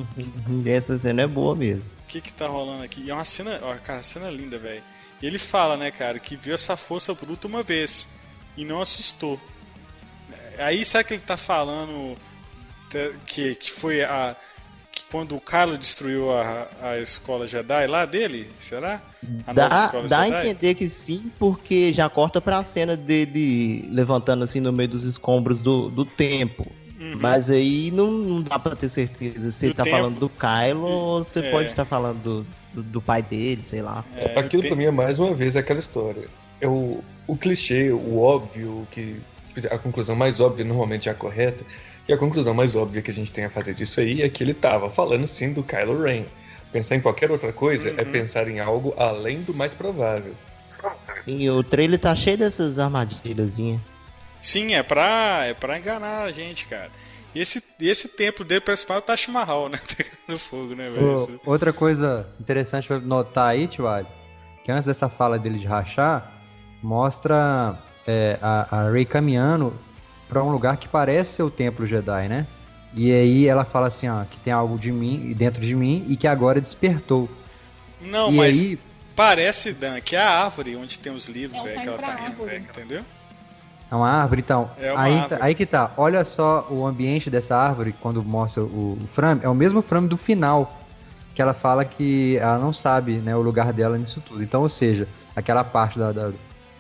Essa cena é boa mesmo que que tá rolando aqui? E é uma cena, ó, cara, cena linda, velho. E ele fala, né, cara, que viu essa força bruta uma vez e não assustou. Aí será que ele tá falando que, que foi a que quando o Kylo destruiu a, a escola Jedi lá dele? Será? A dá dá a entender que sim, porque já corta pra cena dele levantando assim no meio dos escombros do, do templo. Uhum. Mas aí não, não, dá pra ter certeza se do ele tá tempo. falando do Kylo ou se é. pode estar tá falando do, do, do, pai dele, sei lá. É, Aquilo pra mim é mais uma vez aquela história. É o, o clichê, o óbvio, que a conclusão mais óbvia normalmente é a correta. E a conclusão mais óbvia que a gente tem a fazer disso aí é que ele tava falando sim do Kylo Ren. Pensar em qualquer outra coisa é uhum. é pensar em algo além do mais provável. E o trailer tá cheio dessas armadilhazinhas. Sim, é pra, é pra enganar a gente, cara. E esse, esse templo dele parece mais o Taj Mahal, né? no fogo, né, velho? Outra coisa interessante pra notar aí, Tio que antes dessa fala dele de rachar, mostra é, a, a Rey caminhando para um lugar que parece ser o templo Jedi, né? E aí ela fala assim, ó, que tem algo de mim dentro de mim e que agora despertou. Não, e mas aí... parece, Dan, que é a árvore onde tem os livros, é velho, que ela tá indo, entendeu? É uma árvore, então. É uma aí, árvore. aí que tá. Olha só o ambiente dessa árvore quando mostra o, o frame. É o mesmo frame do final. que ela fala que ela não sabe né, o lugar dela nisso tudo. Então, ou seja, aquela parte da, da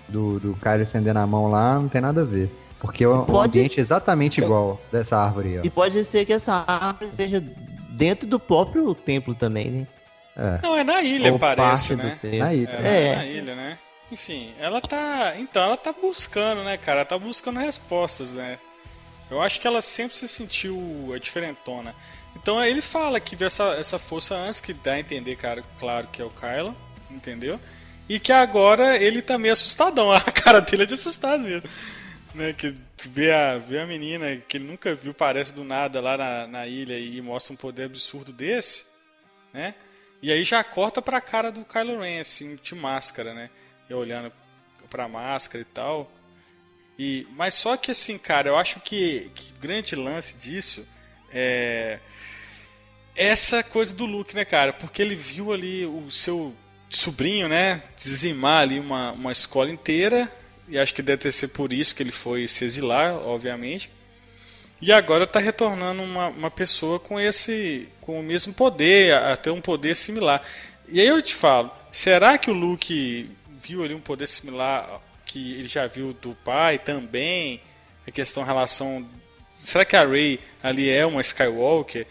do, do Kylo estendendo a mão lá não tem nada a ver. Porque é um ambiente ser... exatamente igual dessa árvore. Ó. E pode ser que essa árvore seja dentro do próprio templo também, né? É. Não, é na ilha, Ou parece, né? Na ilha. É, é, na ilha, né? Enfim, ela tá. Então, ela tá buscando, né, cara? Ela tá buscando respostas, né? Eu acho que ela sempre se sentiu a diferentona. Então ele fala que vê essa, essa força antes, que dá a entender, cara, claro que é o Kylo, entendeu? E que agora ele tá meio assustadão. A cara dele é de assustado mesmo. Né, que vê a, vê a menina que ele nunca viu, parece do nada lá na, na ilha e mostra um poder absurdo desse, né? E aí já corta pra cara do Kylo Ren, assim, de máscara, né? Olhando pra máscara e tal. E, mas só que assim, cara, eu acho que, que o grande lance disso é essa coisa do Luke, né, cara? Porque ele viu ali o seu sobrinho, né, dizimar ali uma, uma escola inteira, e acho que deve ter sido por isso que ele foi se exilar, obviamente. E agora está retornando uma, uma pessoa com esse com o mesmo poder, até um poder similar. E aí eu te falo, será que o Luke viu ali um poder similar que ele já viu do pai também? A questão relação será que a Rey ali é uma Skywalker?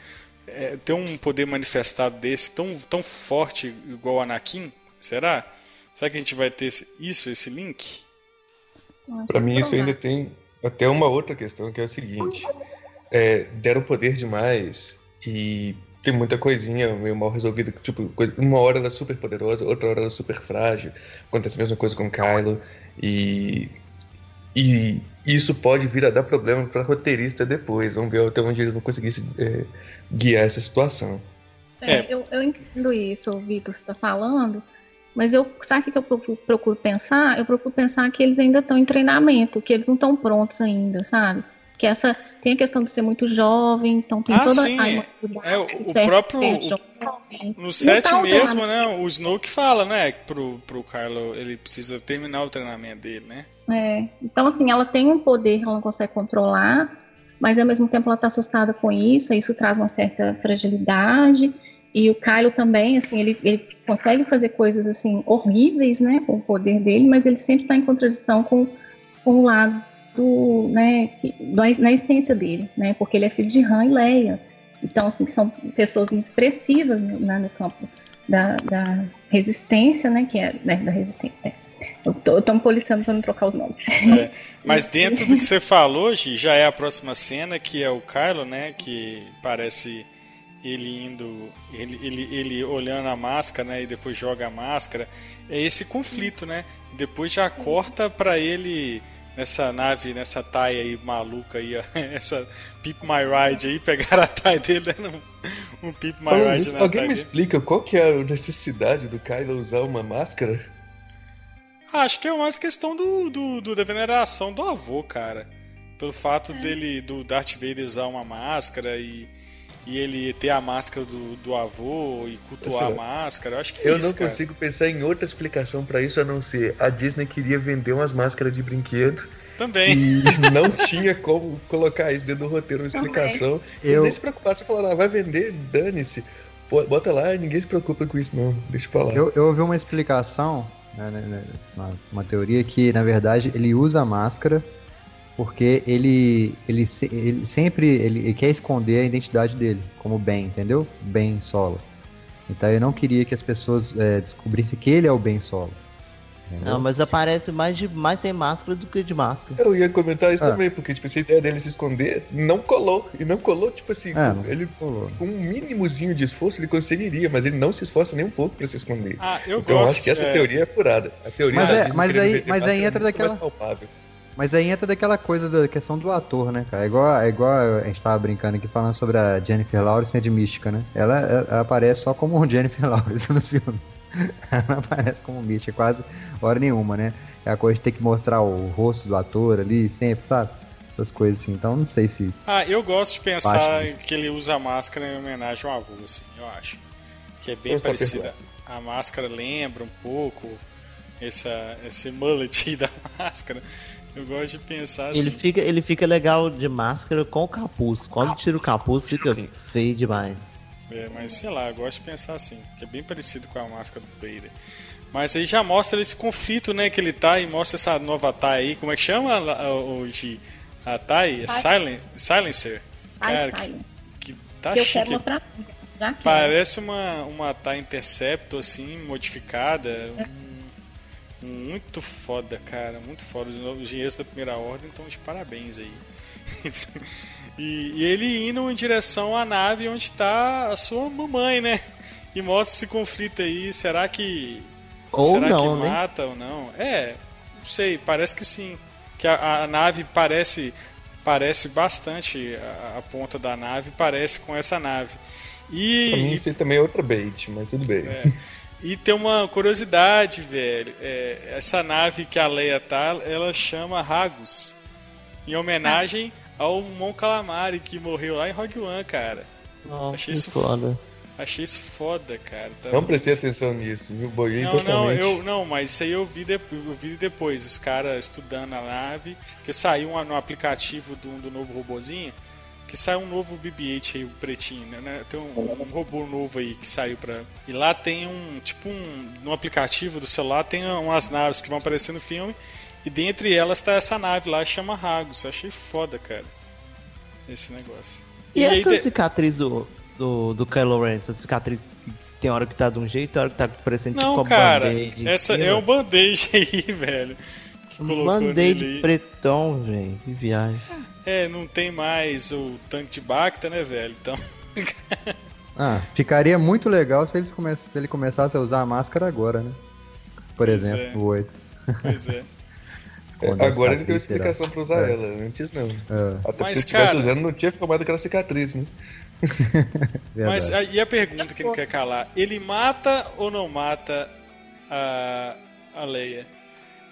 É, ter um poder manifestado desse tão, tão forte igual o Anakin? Será? Será que a gente vai ter isso, esse link? Para mim, isso ainda tem até uma outra questão que é o seguinte: é, deram poder demais e tem muita coisinha meio mal resolvida. Tipo, uma hora ela é super poderosa, outra hora ela é super frágil. Acontece a mesma coisa com Kylo. E, e isso pode vir a dar problema para roteirista depois. Vamos ver até onde eles vão conseguir se, é, guiar essa situação. É, é. Eu, eu entendo isso, o Vitor está falando. Mas eu, sabe o que eu procuro, procuro, pensar? Eu procuro pensar que eles ainda estão em treinamento, que eles não estão prontos ainda, sabe? Que essa tem a questão de ser muito jovem, então tem ah, toda sim. a é, o, o próprio o, no set tá mesmo, né? O Snoke fala, né, pro pro Carlo, ele precisa terminar o treinamento dele, né? É. Então assim, ela tem um poder que ela não consegue controlar, mas ao mesmo tempo ela está assustada com isso, isso traz uma certa fragilidade. E o Kylo também, assim, ele, ele consegue fazer coisas assim horríveis, né, com o poder dele, mas ele sempre está em contradição com, com o lado do, né, que, na essência dele, né, porque ele é filho de Han e Leia. Então, assim, são pessoas expressivas né, no campo da, da resistência, né, que é né, da resistência. Eu tô, eu tô me policiando para não trocar os nomes. É, mas dentro do que você falou, Gi, já é a próxima cena, que é o Kylo, né, que parece ele indo, ele, ele, ele olhando a máscara, né, e depois joga a máscara, é esse conflito, né? Depois já corta para ele nessa nave, nessa taia aí maluca aí, essa Peep My Ride aí, pegar a taia dele dando um, um Peep My Falando Ride isso, Alguém me dele. explica qual que é a necessidade do Kylo usar uma máscara? Acho que é mais questão do, do, do da veneração do avô, cara. Pelo fato é. dele, do Darth Vader usar uma máscara e e ele ter a máscara do, do avô e cultuar a máscara. Eu acho que é Eu isso, não cara. consigo pensar em outra explicação para isso a não ser a Disney queria vender umas máscaras de brinquedo. Também. E não tinha como colocar isso dentro do roteiro, uma explicação. Eles Eu... nem se preocuparam, você falou, ah, vai vender, dane-se. Bota lá, ninguém se preocupa com isso, não. Deixa pra lá. Eu, eu ouvi uma explicação, né, né, né uma, uma teoria que, na verdade, ele usa a máscara porque ele, ele, ele sempre ele, ele, quer esconder a identidade dele como Ben, entendeu? Ben Solo. Então eu não queria que as pessoas é, descobrissem que ele é o Ben Solo. Entendeu? Não, mas aparece mais, de, mais sem máscara do que de máscara. Eu ia comentar isso ah. também, porque tipo, a ideia dele se esconder não colou. E não colou, tipo assim, é, ele colou. com um mínimozinho de esforço ele conseguiria, mas ele não se esforça nem um pouco para se esconder. Ah, eu então gosto, eu acho que essa é... teoria é furada. A teoria mas, é, mas aí, mas aí entra daquela. Mas aí entra daquela coisa da questão do ator, né, cara? É igual, é igual a gente tava brincando aqui falando sobre a Jennifer Lawrence de Mística, né? Ela, ela aparece só como Jennifer Lawrence nos filmes. Ela aparece como Mística quase hora nenhuma, né? É a coisa de ter que mostrar o rosto do ator ali sempre, sabe? Essas coisas assim. Então não sei se. Ah, eu gosto de pensar que ele usa a máscara em homenagem ao avô, assim, eu acho. Que é bem eu parecida. A máscara lembra um pouco essa, esse mullet da máscara. Eu gosto de pensar assim. Ele fica, ele fica legal de máscara com o capuz. Quando tira o capuz, fica Sim. feio demais. É, mas sei lá, eu gosto de pensar assim, que é bem parecido com a máscara do Vader. Mas aí já mostra esse conflito, né, que ele tá e mostra essa nova Tai aí, como é que chama hoje? A Tai? É Silen Silencer? Cara, que, que tá eu chique. Quero uma já Parece uma, uma Tai Interceptor, assim, modificada. Muito foda, cara, muito foda. Os engenheiros da primeira ordem estão de parabéns aí. e, e, ele indo em direção à nave onde está a sua mamãe, né? E mostra esse conflito aí. Será que. Ou será não, que né? mata ou não? É, não sei, parece que sim. Que a, a nave parece. Parece bastante. A, a, ponta da nave parece com essa nave. E. Pra mim, isso também é outra bait, mas tudo bem. É. E tem uma curiosidade, velho. É, essa nave que a Leia tá, ela chama Ragus. Em homenagem ao Mon Calamari, que morreu lá em Rogue One, cara. Nossa, achei isso foda. Achei isso foda, cara. Tá não prestei atenção nisso, me boiei não, totalmente. Não, eu, não, mas isso aí eu vi, de, eu vi depois, os caras estudando a nave, que saiu no aplicativo do, do novo robozinho, que saiu um novo BB-8 aí, o pretinho, né? Tem um, um, robô novo aí que saiu pra... E lá tem um, tipo um... No aplicativo do celular tem umas naves que vão aparecer no filme, e dentre elas tá essa nave lá, chama Ragos. Eu achei foda, cara. Esse negócio. E, e essa aí, cicatriz do, do, do Kylo Ren? Essa cicatriz que tem hora que tá de um jeito, tem hora que tá parecendo Não, tipo cara, band-aid. Essa é um band-aid aí, velho. Um band-aid pretão, velho. Que viagem. É, não tem mais o tanque de Bacta, né, velho? Então. ah, ficaria muito legal se, eles come... se ele começasse a usar a máscara agora, né? Por pois exemplo, é. o 8. Pois é. É, agora ele tem uma explicação pra usar é. ela, antes não. É. Até Mas, se estivesse cara... usando, não tinha formado aquela cicatriz, né? Mas e a pergunta que ele quer calar? Ele mata ou não mata a, a Leia?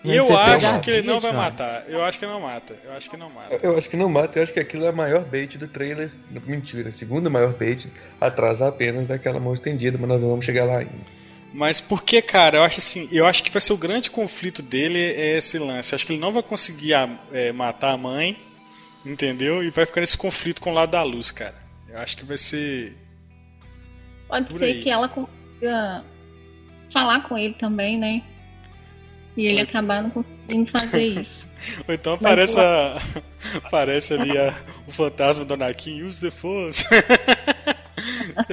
Eu acho que ele não vai matar. Eu acho que não mata. Eu acho que não mata. Eu acho que não mata. Eu acho que aquilo é a maior bait do trailer. Mentira, a segunda maior bait atrás apenas daquela mão estendida, mas nós vamos chegar lá ainda. Mas porque, cara, eu acho assim, eu acho que vai ser o grande conflito dele é esse lance. Eu acho que ele não vai conseguir é, matar a mãe, entendeu? E vai ficar nesse conflito com o lado da luz, cara. Eu acho que vai ser. Pode ser aí. que ela consiga falar com ele também, né? E ele acabar não conseguindo fazer isso. Ou então aparece, a... aparece ali a... o fantasma do Anakin, use the force.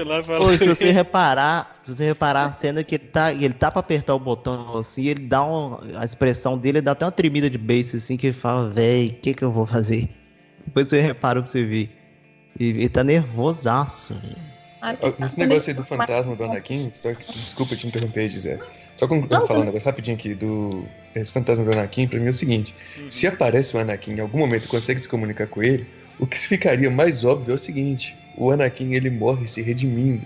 lá Pô, se você reparar, se você reparar a cena que ele tá, ele tá pra apertar o botão assim, ele dá uma, a expressão dele dá até uma tremida de base assim que ele fala, véi, o que que eu vou fazer? Depois você repara pra você ver. Ele, ele tá nervosaço. Ah, Nesse negócio aí do fantasma do Anakin, só, desculpa te interromper, José. Só como eu falar um negócio rapidinho aqui do esse fantasma do Anakin, pra mim é o seguinte: uhum. se aparece o Anakin em algum momento e consegue se comunicar com ele, o que ficaria mais óbvio é o seguinte: o Anakin ele morre se redimindo.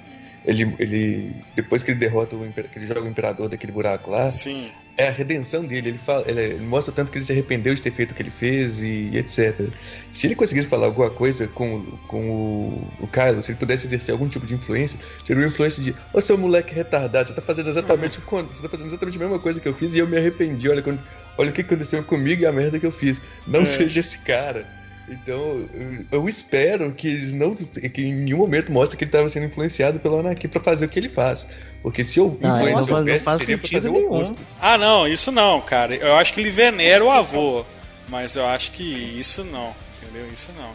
Ele, ele depois que ele derrota o que ele joga o imperador daquele buraco lá, Sim. É a redenção dele. Ele, fala, ele, mostra tanto que ele se arrependeu de ter feito o que ele fez e, e etc. Se ele conseguisse falar alguma coisa com, com o, o Kylo, se ele pudesse exercer algum tipo de influência, seria uma influência de: Ô seu moleque retardado, você tá fazendo exatamente o você tá fazendo exatamente a mesma coisa que eu fiz e eu me arrependi. Olha, quando, olha o que aconteceu comigo e a merda que eu fiz. Não é. seja esse cara. Então, eu espero que eles não. que em nenhum momento mostre que ele estava sendo influenciado pelo Anakin para fazer o que ele faz. Porque se eu ah, influenciar o Mestre, seria pra fazer nenhum. o oposto. Ah, não, isso não, cara. Eu acho que ele venera o avô. Mas eu acho que isso não. Entendeu? Isso não.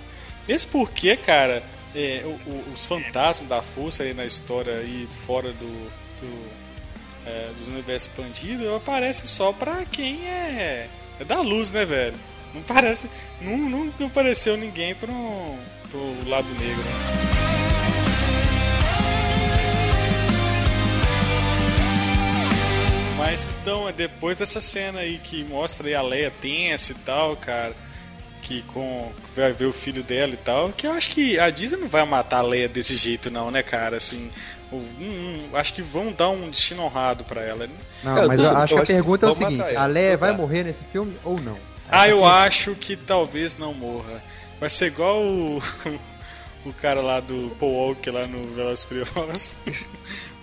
Mesmo porque, cara, é, o, o, os fantasmas da força aí na história aí fora do. do é, do universo expandido aparece só pra quem é, é da luz, né, velho? Não parece. Não, nunca apareceu ninguém pro, pro lado negro. Né? Mas então, é depois dessa cena aí que mostra aí a Leia tensa e tal, cara, que com vai ver o filho dela e tal, que eu acho que a Disney não vai matar a Leia desse jeito não, né, cara, assim, um, um, acho que vão dar um destino honrado para ela. Né? Não, eu mas eu acho que a pergunta é o seguinte, a Leia vai morrer nesse filme ou não? Ah, eu acho que talvez não morra. Vai ser igual o, o cara lá do Paul Walker lá no Velozes Furiosos.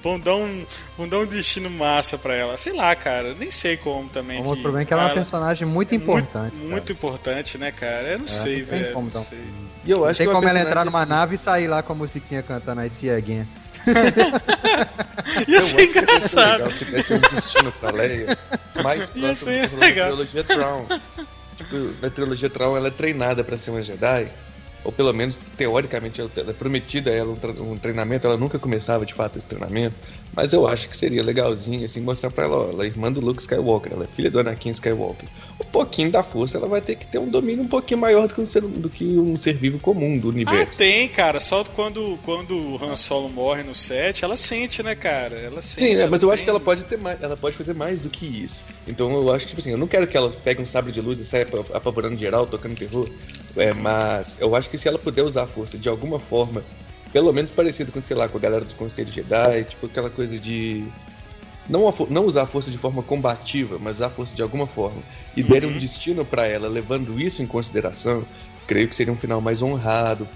vão dar um, vão dar um destino massa pra ela. Sei lá, cara, nem sei como também. O problema é que ela é uma personagem muito é importante. Muito, muito, importante, né, cara? Eu não é, sei, não velho. Como, não sei. E eu acho tem que como ela entrar numa assim... nave e sair lá com a musiquinha cantando aí Again. Ia ser engraçado. Legal se tivesse um destino pra Leia mais próximo da trilogia Tron. Tipo, na trilogia Tron ela é treinada pra ser uma Jedi. Ou pelo menos teoricamente ela é prometida ela um treinamento, ela nunca começava de fato esse treinamento, mas eu acho que seria legalzinho assim mostrar para ela, ó, ela é irmã do Luke Skywalker, ela é filha do Anakin Skywalker. Um pouquinho da força, ela vai ter que ter um domínio um pouquinho maior do que um ser, do que um ser vivo comum do universo. Ah, tem, cara, só quando quando o Han Solo morre no set, ela sente, né, cara? Ela sente. Sim, é, mas eu tem... acho que ela pode ter mais, ela pode fazer mais do que isso. Então eu acho que tipo assim, eu não quero que ela pegue um sabre de luz e saia apavorando geral, tocando terror, é, mas eu acho que se ela puder usar a força de alguma forma, pelo menos parecido com, sei lá, com a galera do Conselho Jedi, tipo aquela coisa de. Não, não usar a força de forma combativa, mas usar a força de alguma forma, e uhum. derem um destino para ela, levando isso em consideração, creio que seria um final mais honrado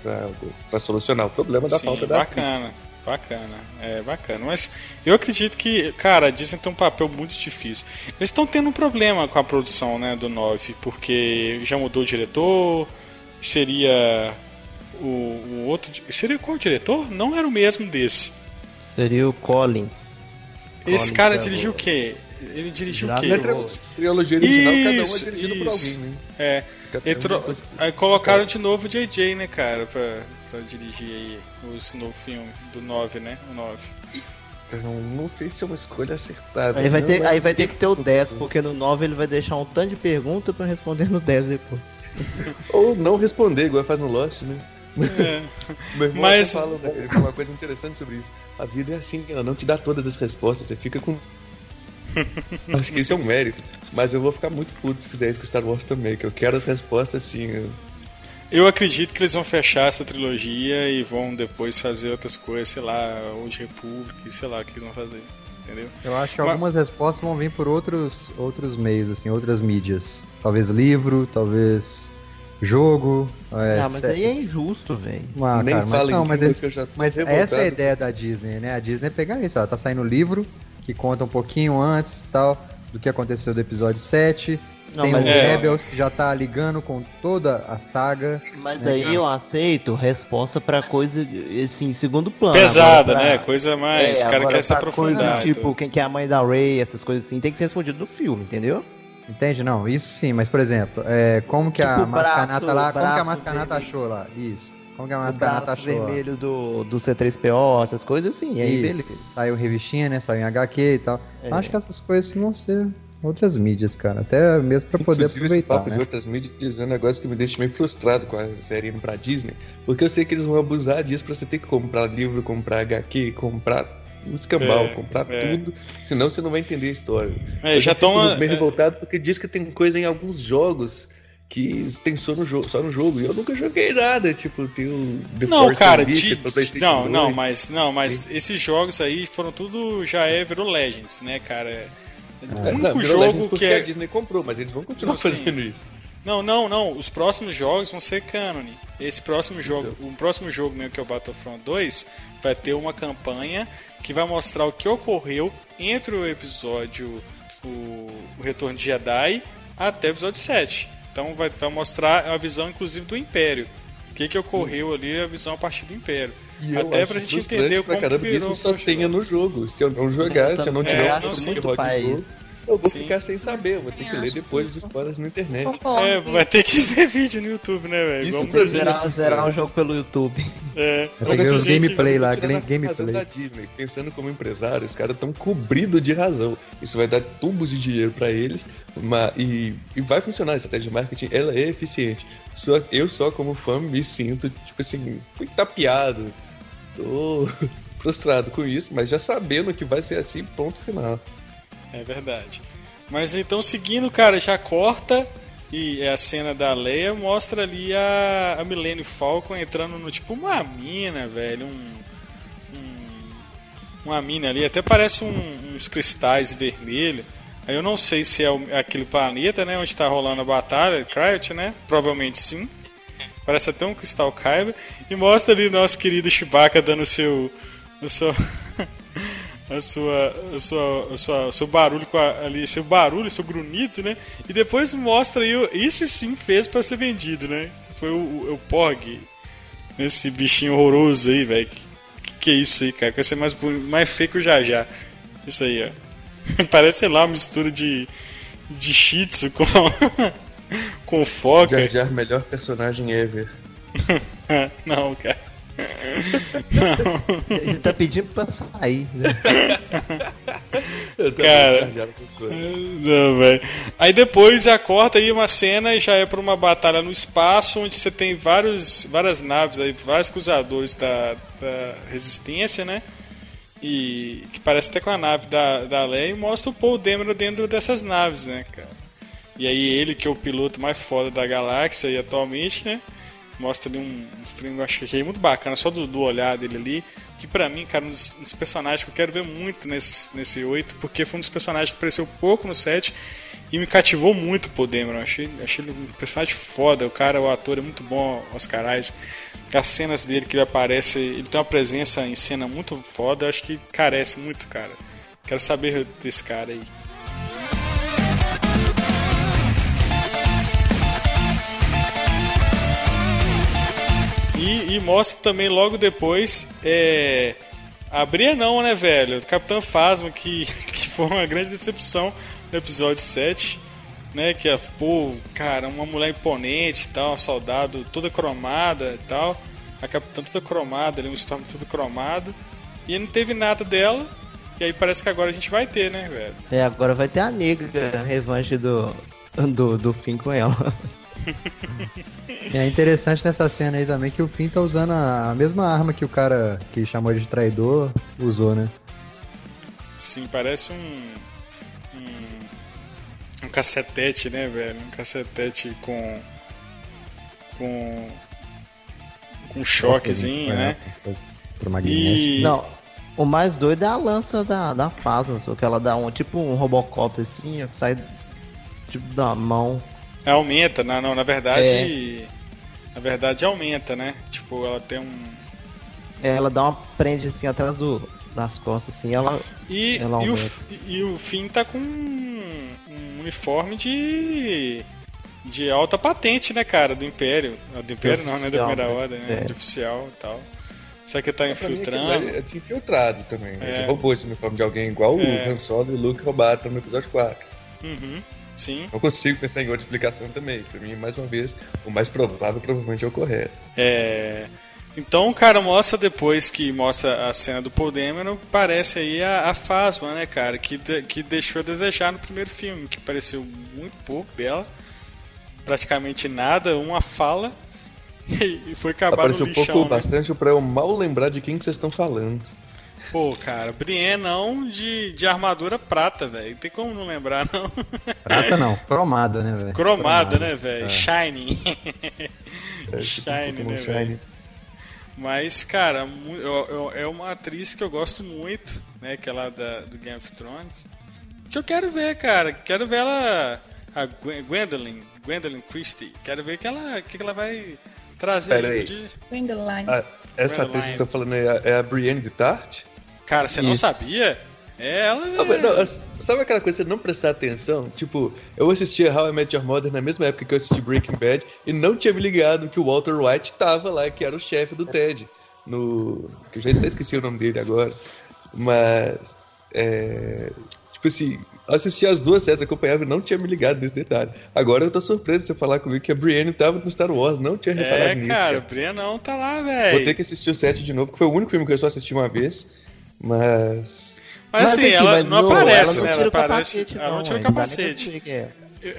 para solucionar o problema da Sim, falta da. Bacana. Bacana, é bacana. Mas eu acredito que, cara, a Disney tem um papel muito difícil. Eles estão tendo um problema com a produção né, do 9, porque já mudou o diretor, seria o, o outro. Seria qual diretor? Não era o mesmo desse. Seria o Colin. Esse Colin cara dirigiu o quê? Ele dirigiu o quê? A trilogia original, isso, cada um é dirigido isso. por alguém, né? É. Tro... Aí colocaram de novo o JJ, né, cara, pra, pra dirigir aí esse novo filme do 9, né? O 9. Então, não sei se é uma escolha acertada. Aí vai, ter, aí vai ter que ter o 10, porque no 9 ele vai deixar um tanto de pergunta pra responder no 10 depois. Ou não responder, igual faz no Lost, né? É. Meu irmão Mas... fala, né? ele fala uma coisa interessante sobre isso. A vida é assim, ela não te dá todas as respostas, você fica com. Acho que isso é um mérito. Mas eu vou ficar muito puto se fizer isso com Star Wars também, que eu quero as respostas assim. Eu... eu acredito que eles vão fechar essa trilogia e vão depois fazer outras coisas, sei lá, ou de República, sei lá o que eles vão fazer. Entendeu? Eu acho que Mas... algumas respostas vão vir por outros, outros meios, assim, outras mídias. Talvez livro, talvez jogo. É, ah, mas aí é injusto, velho. Ah, Nem cara, mas, não, mas, eles, mas essa é a ideia da Disney, né? A Disney é pegar isso, ó, tá saindo livro que conta um pouquinho antes tal do que aconteceu do episódio 7. Não, tem o é... Rebels que já tá ligando com toda a saga. Mas né? aí eu aceito resposta para coisa assim, segundo plano. Pesada, pra... né? Coisa mais. É, cara quer se aprofundar. Coisa, tipo, quem que é a mãe da Ray, essas coisas assim, tem que ser respondido no filme, entendeu? Entende? Não, isso sim, mas por exemplo, é, como que tipo, a Mascanata lá, como que a Mascanata achou lá? Isso. Como que a Mascanata achou? vermelho do, do C3PO, essas coisas sim, aí beleza. Saiu revistinha, né? Saiu em HQ e tal. É. Acho que essas coisas vão ser outras mídias, cara. Até mesmo pra poder Inclusive, aproveitar. Esse papo né? de outras mídias dizendo um negócio que me deixa meio frustrado com a série indo pra Disney. Porque eu sei que eles vão abusar disso pra você ter que comprar livro, comprar HQ, comprar o escambau, é, comprar é. tudo, senão você não vai entender a história. É, eu já tô meio é. revoltado porque diz que tem coisa em alguns jogos que tem só no jogo, só no jogo. E eu nunca joguei nada, tipo, tem o The não, Force cara, de, não, 2. não, mas não, mas esses jogos aí foram tudo já é virou Legends, né, cara? É, o único não, jogo que é... a Disney comprou, mas eles vão continuar Sim. fazendo isso. Não, não, não. Os próximos jogos vão ser canon. Esse próximo jogo, então. o próximo jogo meu que é o Battlefront 2, vai ter uma campanha que vai mostrar o que ocorreu entre o episódio o, o Retorno de Jedi até o episódio 7. Então vai, vai mostrar a visão inclusive do Império. O que, que ocorreu ali, a visão a partir do Império. E Até pra gente entender como caramba, que virou isso só tenha no jogo. Se eu não jogar, se eu não tiver é, um muito rock jogo, eu vou Sim. ficar sem saber, eu vou ter que ler depois os spoilers na internet. É, vai ter que ver vídeo no YouTube, né, velho? Isso pra zerar, zerar um jogo pelo YouTube. É. Eu peguei os gameplay lá, gameplay. da Disney, pensando como empresário, os caras estão cobridos de razão. Isso vai dar tubos de dinheiro para eles, mas, e, e vai funcionar a estratégia de marketing, ela é eficiente. Só, eu só como fã me sinto, tipo assim, fui tapeado, tô frustrado com isso, mas já sabendo que vai ser assim, ponto final. É verdade. Mas então, seguindo, cara, já corta e é a cena da Leia mostra ali a, a Millennium Falcon entrando no tipo uma mina, velho. Um, um uma mina ali, até parece um, uns cristais vermelhos. Aí eu não sei se é, o, é aquele planeta, né, onde está rolando a batalha, Cryot, né? Provavelmente sim. Parece até um cristal Kyber. E mostra ali nosso querido Chewbacca dando seu, o seu a sua, a sua, a sua, seu barulho com a, ali, seu barulho, seu grunhido, né? E depois mostra aí, esse sim fez para ser vendido, né? Foi o, o, o Pog, esse bichinho horroroso aí, velho. que, que é isso aí, cara? Vai ser mais, mais feio que o Já Isso aí, ó. Parece, sei lá, uma mistura de, de shih tzu com, com foca. Jar Jar, melhor personagem ever. Não, cara. Não. Ele tá pedindo pra sair, né? Cara, não, velho. Aí depois já corta aí uma cena e já é pra uma batalha no espaço, onde você tem vários, várias naves aí, vários cruzadores da, da resistência, né? E que parece até com a nave da, da Leia e mostra o Paul Dameron dentro dessas naves, né, cara? E aí ele, que é o piloto mais foda da galáxia e atualmente, né? Mostra ali um, filme, eu acho que é muito bacana, só do, do olhar dele ali. Que pra mim, cara, um dos, um dos, personagens que eu quero ver muito nesse, nesse 8, porque foi um dos personagens que apareceu pouco no set e me cativou muito o Podemon. Achei, achei ele um personagem foda. O cara, o ator é muito bom, Oscar Isaac. As cenas dele que ele aparece, ele tem uma presença em cena muito foda. Acho que carece muito, cara. Quero saber desse cara aí. E, e, mostra também logo depois é, a Bria não, né, velho? O Capitão Fasma, que, que foi uma grande decepção no episódio 7. Né, que é, pô, cara, uma mulher imponente e tal, um soldado toda cromada e tal. A capitã toda cromada, ali, um Storm todo cromado. E não teve nada dela. E aí parece que agora a gente vai ter, né, velho? É, agora vai ter a nega, a revanche do, do, do fim com ela. é interessante nessa cena aí também que o Finn tá usando a, mesma arma que o cara que chamou de traidor usou, né? Sim, parece um. Um, um cacetete, né, velho? Um cacetete com. Com. Com choquezinho, né? E... Não, o mais doido é a lança da, da Phasma, só que ela dá um tipo um Robocop assim, que sai tipo da mão. Aumenta, não, não, na verdade. É. Na verdade aumenta, né? Tipo, ela tem um. É, ela dá uma prende assim atrás do, das costas, assim, ela. E, ela e, o, e o Finn tá com um, um uniforme de. de alta patente, né, cara? Do Império. Do Império não, né? Da primeira né? ordem, né? É. De oficial e tal. Será que ele tá é, infiltrando? É, tinha infiltrado também. Né? É. Ele roubou esse uniforme de alguém igual é. o Han Solo e o Luke roubaram no episódio 4. Uhum. Sim. Não consigo pensar em outra explicação também. Para mim, mais uma vez, o mais provável provavelmente é o correto. É. Então o cara mostra depois que mostra a cena do Paul Dameron, parece aí a, a Fasma, né, cara, que, de, que deixou a desejar no primeiro filme, que pareceu muito pouco dela, praticamente nada, uma fala, e, foi acabar Apareceu no lixão, pouco, né? bastante para eu mal lembrar de quem que vocês estão falando. Pô, cara, Brienne não de, de armadura prata, velho. Tem como não lembrar, não. Prata não, cromada, né, velho? Cromada, cromada, né, velho? É. Shining. É, Shine, né, velho? Mas, cara, eu, eu, é uma atriz que eu gosto muito, né? Aquela é da, do Game of Thrones. Que eu quero ver, cara. Quero ver ela. A Gwendolyn, Gwendolyn Christie. Quero ver que ela, que ela vai trazer. Pera aí. De... Gwendolyn. Ah, essa atriz que você tá falando é, é a Brienne de Tart? Cara, você não sabia? É, ela. Não, não, sabe aquela coisa de não prestar atenção? Tipo, eu assistia How I Met Your Mother na mesma época que eu assisti Breaking Bad e não tinha me ligado que o Walter White tava lá, que era o chefe do Ted. No. Que eu já até esqueci o nome dele agora. Mas. É, tipo assim, assisti as duas séries, acompanhava e não tinha me ligado nesse detalhe. Agora eu tô surpreso de você falar comigo que a Brienne tava no Star Wars, não tinha reparado é, nisso. É, cara, a Brienne não tá lá, velho. Vou ter que assistir o set de novo, que foi o único filme que eu só assisti uma vez. Mas. Mas assim, ela mas não, aparece, ela não né? Ela, aparece, capacete, ela não tira o capacete. É.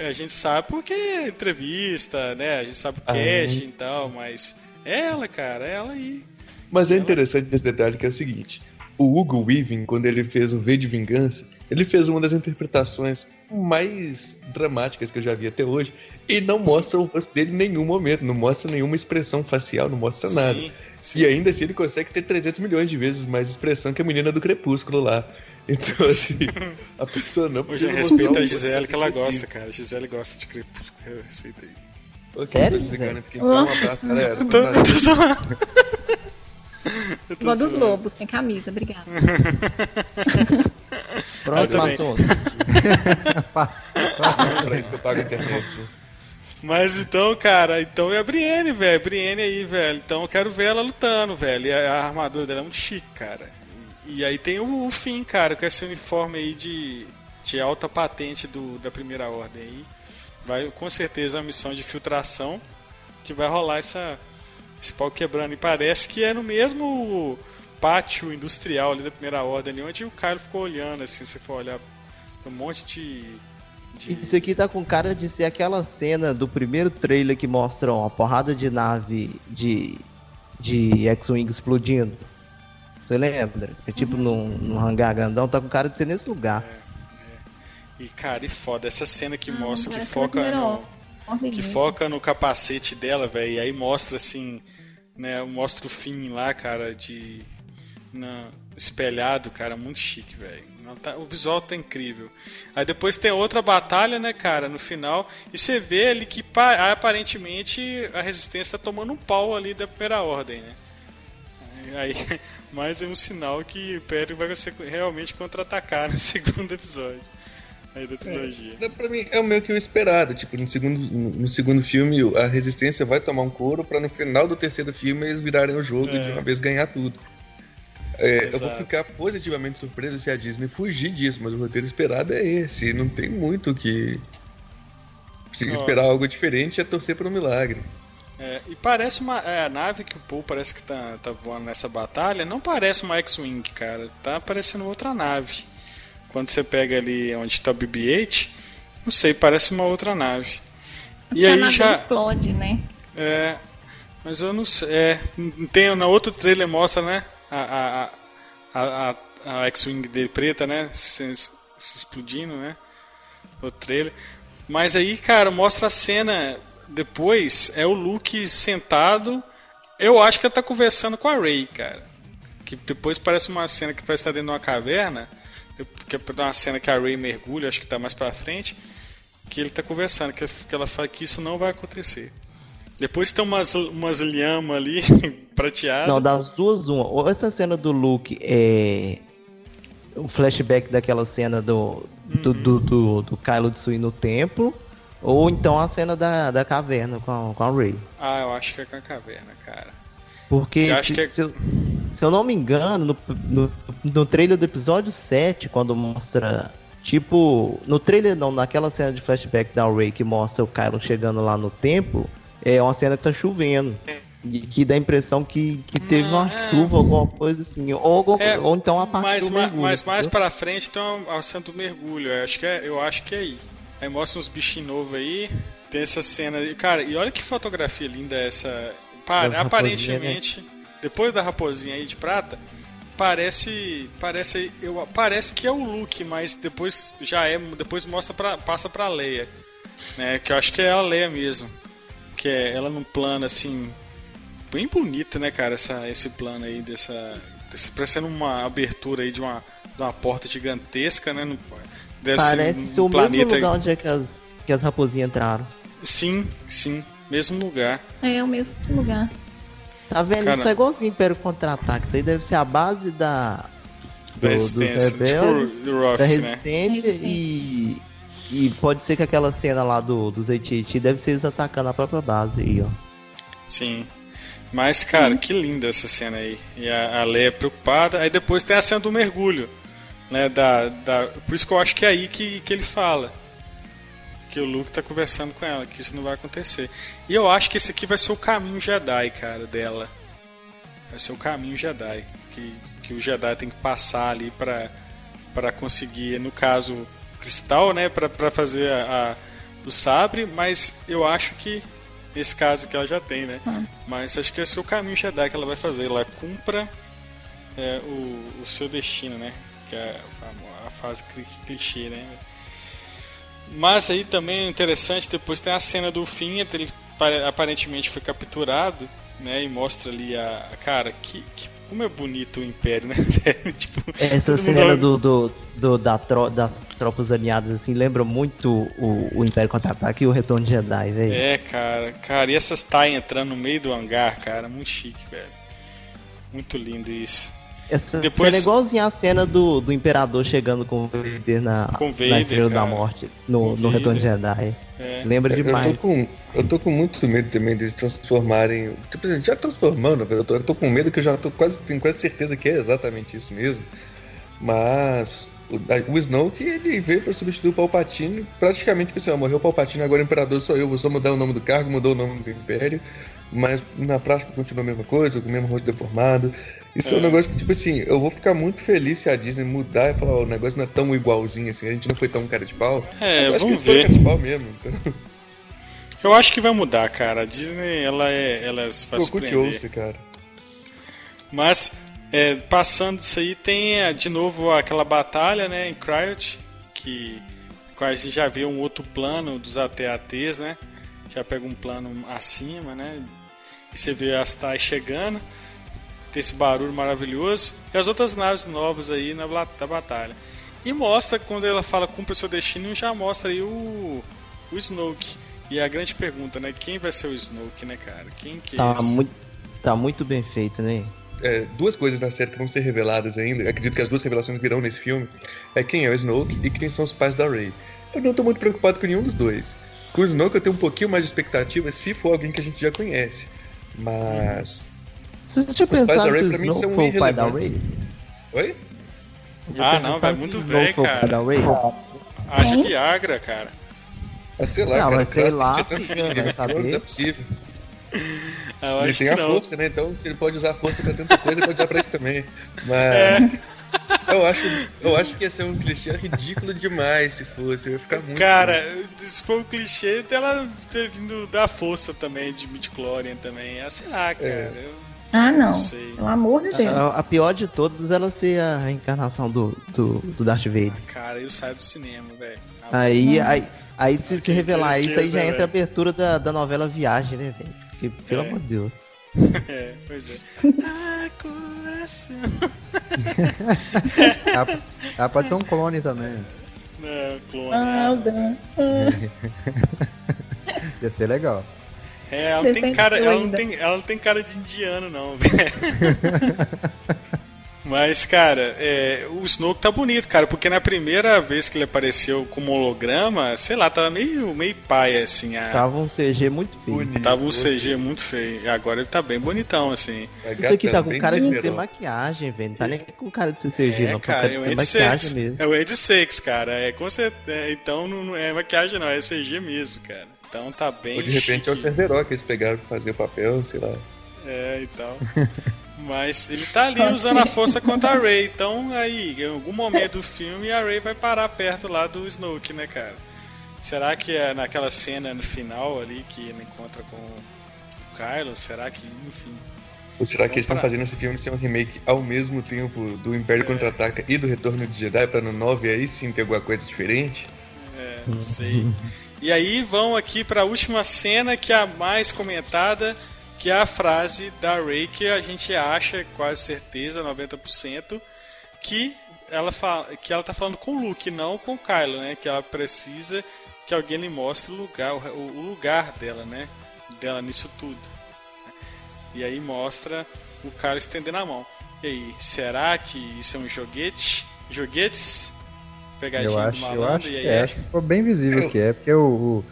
A gente sabe porque é entrevista, né? A gente sabe o ah, casting e tal, mas é ela, cara, é ela aí. Mas é interessante esse detalhe que é o seguinte: o Hugo Weaving, quando ele fez o V de Vingança, ele fez uma das interpretações mais dramáticas que eu já vi até hoje e não mostra o rosto dele em nenhum momento, não mostra nenhuma expressão facial, não mostra nada. Sim, sim. E ainda assim ele consegue ter 300 milhões de vezes mais expressão que a menina do Crepúsculo lá. Então, assim, a pessoa não precisa. Hoje respeita a Gisele que ela gosta, cara. A Gisele gosta de Crepúsculo. Respeita aí. Okay, Sério? Desligando aqui. Então, um abraço, galera. Eu tô, eu tô Vó dos Lobos, tem camisa, obrigada. Próximo assunto. Pra isso que eu pago a internet. Mas então, cara, então é a Brienne, velho. Brienne aí, velho. Então eu quero ver ela lutando, velho. E a, a armadura dela é muito chique, cara. E, aí tem o, o fim, cara, com esse uniforme aí de, de alta patente do, da primeira ordem aí. Vai com certeza a missão de filtração que vai rolar essa, esse pau quebrando. E parece que é no mesmo pátio industrial ali da primeira ordem, ali, onde o Kylo ficou olhando, assim, se for olhar. Tem um monte de de... Isso aqui tá com cara de ser aquela cena do primeiro trailer que mostra uma porrada de nave de, de X-Wing explodindo. Você lembra? É tipo uhum. num, num hangar grandão, tá com cara de ser nesse lugar. É, é. E cara, e foda, essa cena que ah, mostra, que foca no. Que foca no capacete dela, velho. E aí mostra assim, né? Mostra o fim lá, cara, de. Na, espelhado, cara, muito chique, velho. Tá, o visual tá incrível. Aí depois tem outra batalha, né, cara, no final. E você vê ali que aparentemente a resistência tá tomando um pau ali da primeira ordem, né? Aí, mais é um sinal que o Império vai realmente contra-atacar no segundo episódio aí da trilogia. É, pra mim é meio que o esperado. Tipo, no segundo, no segundo filme a resistência vai tomar um couro para no final do terceiro filme eles virarem o jogo é. e de uma vez ganhar tudo. É, eu vou ficar positivamente surpreso se a Disney fugir disso, mas o roteiro esperado é esse. Não tem muito que. Se esperar algo diferente é torcer para um milagre. É, e parece uma. É, a nave que o Paul parece que tá, tá voando nessa batalha não parece uma X-Wing, cara. Tá parecendo outra nave. Quando você pega ali onde está o BB-8, não sei, parece uma outra nave. E a aí nave já. explode, né? É. Mas eu não sei. É, tem, na outro trailer mostra, né? A, a, a, a X-Wing dele preta, né? Se, se, explodindo, né? O trailer. Mas aí, cara, mostra a cena depois. É o Luke sentado. Eu acho que ele tá conversando com a Rey, cara. Que depois parece uma cena que parece estar dentro de uma caverna. Que é uma cena que a Rey mergulha, acho que tá mais pra frente. Que ele tá conversando, que ela fala que isso não vai acontecer. Depois tem umas, umas lhama ali, prateadas. Não, das duas, uma. Ou essa cena do Luke é. O flashback daquela cena do. Uhum. Do, do, do, do Kylo Tsui no templo. Ou então a cena da, da caverna com a, com a Rey. Ah, eu acho que é com a caverna, cara. Porque, se, é... se, eu, se, eu, não me engano, no, no, no trailer do episódio 7, quando mostra. Tipo, no trailer não, naquela cena de flashback da Rey que mostra o Kylo chegando lá no templo, é uma cena que tá chovendo. E que dá a impressão que, que teve uma é. chuva, alguma coisa assim. Ou, é, ou então a parte mas, do mergulho. Mas mais pra frente tem a cena do mergulho. Eu acho, que é, eu acho que é aí. Aí mostra uns bichinhos novos aí. Tem essa cena. Cara, e olha que fotografia linda essa. Para, aparentemente, né? depois da raposinha aí de prata, parece parece eu parece que é o Luke, mas depois já é, depois mostra para passa para Leia, né? Que eu acho que é a Leia mesmo que é ela num plano assim bem bonito, né, cara, essa, esse plano aí dessa desse, parecendo uma abertura aí de uma, de uma porta gigantesca, né? No, deve Parece ser, um, o planeta... mesmo lugar onde é que as, que as raposinhas entraram. Sim, sim, mesmo lugar. É, é o mesmo lugar. Tá vendo? Cara... Isso tá igualzinho Império Contra-Ataque. Isso aí deve ser a base da... Do, da resistência, dos rebeldes, tipo, Ruff, da né? resistência né? e e pode ser que aquela cena lá do, dos AT&T deve ser eles atacando a própria base aí, ó. Sim. Mas, cara, que linda essa cena aí. E a, a Leia preocupada. Aí depois tem a cena do mergulho. Né, da, da, por isso que eu acho que é aí que, que ele fala. Que o Luke tá conversando com ela, que isso não vai acontecer. E eu acho que esse aqui vai ser o caminho Jedi, cara, dela. Vai ser o caminho Jedi. Que, que o Jedi tem que passar ali para conseguir, no caso, cristal, né, para fazer a, a, o sabre, mas eu acho que nesse caso que ela já tem, né? Sim. Mas acho que esse é o caminho Jedi que ela vai fazer. Ela cumpra é, o, o seu destino, né? Que é a, a fase clichê, né? Mas aí também é interessante, depois tem a cena do fim, ele aparentemente foi capturado, né? E mostra ali a. Cara, que, que como é bonito o Império, né? tipo, Essa cena do, do, do, da tro, das tropas alinhadas, assim, lembra muito o, o Império Contra-Ataque e o Retorno de Jedi, velho. É, cara. Cara, e essas Tai entrando no meio do hangar, cara, muito chique, velho. Muito lindo isso. Essa Depois... cena é igualzinha a cena do, do Imperador chegando com o Vader na, com Vader, na Estrela da Morte, no, no Retorno de Jedi. É. Lembra demais. Eu tô, com, eu tô com muito medo também deles transformarem. Tipo assim, já transformando, eu tô, eu tô com medo que eu já tô quase, tenho quase certeza que é exatamente isso mesmo. Mas o, o Snoke ele veio para substituir o Palpatine, praticamente tipo assim, morreu o Palpatine, agora o Imperador sou eu, vou só mudar o nome do cargo, mudou o nome do Império mas na prática continua a mesma coisa, com o mesmo rosto deformado. Isso é. é. um negócio que, tipo assim, eu vou ficar muito feliz se a Disney mudar e falar, oh, o negócio não é tão igualzinho assim, a gente não foi tão cara de pau. É, eu acho que foi cara de pau mesmo. Então... Eu acho que vai mudar, cara. A Disney, ela é. Ela faz ouça, cara. Mas, é, passando disso aí, tem é, de novo aquela batalha, né, em Cryot, que a gente já vê um outro plano dos AT-ATs, né? Já pega um plano acima, né? E você vê as TIE chegando, tem esse barulho maravilhoso, e as outras naves novas aí na, na batalha. E mostra, quando ela fala cumpra seu destino, já mostra aí o, o Snoke. E a grande pergunta, né? Quem vai ser o Snoke, né, cara? Quem que é tá esse? Muito, tá muito bem feito, né? É, duas coisas na série que vão ser reveladas ainda. Acredito que as duas revelações virão nesse filme. É quem é o Snoke e quem são os pais da Rey. Eu não tô muito preocupado com nenhum dos dois. Com o Snoke eu tenho um pouquinho mais de expectativa se for alguém que a gente já conhece. Mas. Você já pensaram se o Snow foi o pai da Ray? Oi? Ah, não, vai muito velho, cara. Da Ray? Haja Viagra, cara. Ah, sei lá, não, cara. Mas sei lá, vai saber. Não é possível. ele tem a não. força, né? Então, se ele pode usar a força pra tanta coisa, ele pode usar pra isso também. Mas. É. Eu acho, eu acho que ia ser um clichê ridículo demais se fosse. Eu ia ficar muito. Cara, se for um clichê dela ter vindo da força também, de Midchlorian também. Ah, sei lá, cara. É. Eu... Ah, não. não Pelo amor de Deus. A, a, pior de todas ela ser a reencarnação do, do, do Darth Vader. Ah, cara, eu saio do cinema, velho. Aí, aí, aí, se, se revelar isso, aí já né, entra a abertura da, da novela Viagem, né, velho? Porque, pelo é. amor de Deus. é, pois é. ah, coração. ela, ela, pode ser um clone também. Não, clone. Ah, Ia ser legal. É, ela tem cara, ela não tem, ela não tem cara de indiano não, velho. Mas, cara, é, o Snoke tá bonito, cara, porque na primeira vez que ele apareceu como holograma, sei lá, tava meio, meio paia, assim. A... Tava um CG muito feio. Bonito. Tava um CG muito feio. E agora ele tá bem bonitão, assim. Isso aqui tá com cara de ser maquiagem, velho. Não tá nem com cara de ser CG, é, não. Cara, cara é de ser maquiagem mesmo. É o Ed Sex, cara. É, com certeza, é, então não é maquiagem, não. É CG mesmo, cara. Então tá bem. Ou de repente chique. é o Cerveró que eles pegaram pra fazer o papel, sei lá. É, então. Mas ele tá ali usando a força contra a Ray. Então aí, em algum momento do filme, a Ray vai parar perto lá do Snoke, né, cara? Será que é naquela cena no final ali que ele encontra com o Kylo? Será que, enfim. Ou será que eles estão fazendo esse filme ser um remake ao mesmo tempo do Império é. Contra-Ataca e do Retorno de Jedi para no 9 aí sim ter alguma coisa diferente? É, não sei. e aí vão aqui para a última cena que é a mais comentada que é a frase da Ray que a gente acha, quase certeza, 90%, que ela fala, que ela tá falando com o Luke, não com o Kylo, né? Que ela precisa que alguém lhe mostre o lugar, o, lugar dela, né? Dela nisso tudo. E aí mostra o Kylo estendendo a mão. E aí, será que isso é um joguete? Joguetes? Pegadinha eu acho, do malandro? Eu acho, e aí, é, acho que ficou bem visível que é, porque o, o,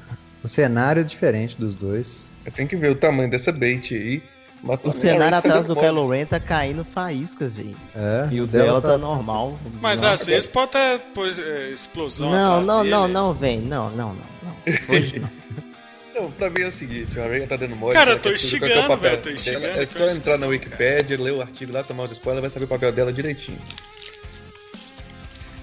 o cenário é diferente dos dois. Tem que ver o tamanho dessa bait aí. O cenário atrás do Kylo Ren tá caindo faísca, velho. É, e o dela tá, tá normal. Mas às vezes pode ter pois, é, explosão. Não, não, dele. não, não, velho. Não, não, não, não. Hoje não. Não, pra mim é o seguinte, a Ray tá dando mole. Cara, eu tô instigando, velho, tô instigando. É só entrar na Wikipedia, ler o artigo lá, tomar os spoilers, vai saber o papel dela direitinho.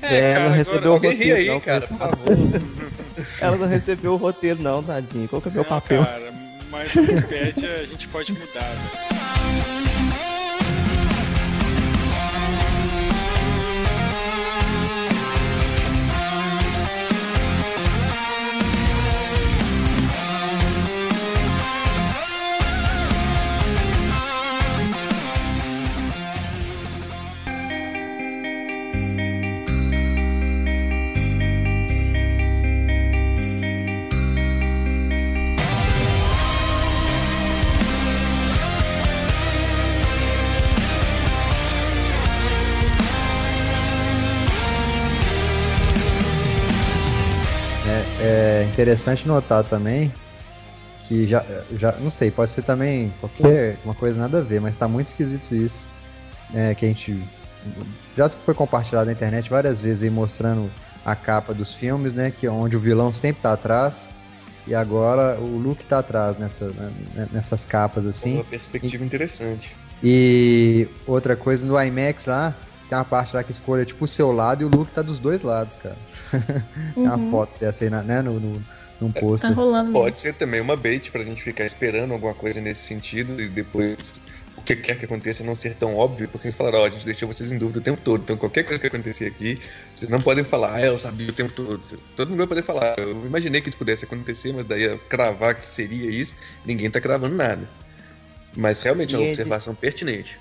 É, é cara, ela não recebeu o roteiro, aí, não, cara, por favor. ela não recebeu o roteiro, não, tadinho. Qual que é o meu papel? Cara, mas o a gente pode mudar. Né? Interessante notar também que já, já não sei, pode ser também qualquer uma coisa nada a ver, mas tá muito esquisito isso. É, que a gente já foi compartilhado na internet várias vezes aí mostrando a capa dos filmes, né? Que é onde o vilão sempre tá atrás. E agora o Luke tá atrás nessa, né, nessas capas assim. Uma perspectiva e, interessante. E outra coisa no IMAX lá, tem uma parte lá que escolha tipo o seu lado e o Luke tá dos dois lados, cara. Tem uma uhum. foto dessa aí, né, no, no, num posto. Tá rolando Pode mesmo. ser também uma bait pra gente ficar esperando alguma coisa nesse sentido e depois o que quer que aconteça não ser tão óbvio, porque eles falaram, ó, oh, a gente deixou vocês em dúvida o tempo todo, então qualquer coisa que acontecer aqui, vocês não podem falar, ah, eu sabia o tempo todo. Todo mundo vai poder falar, eu imaginei que isso pudesse acontecer, mas daí a cravar que seria isso, ninguém tá cravando nada. Mas realmente é uma observação pertinente.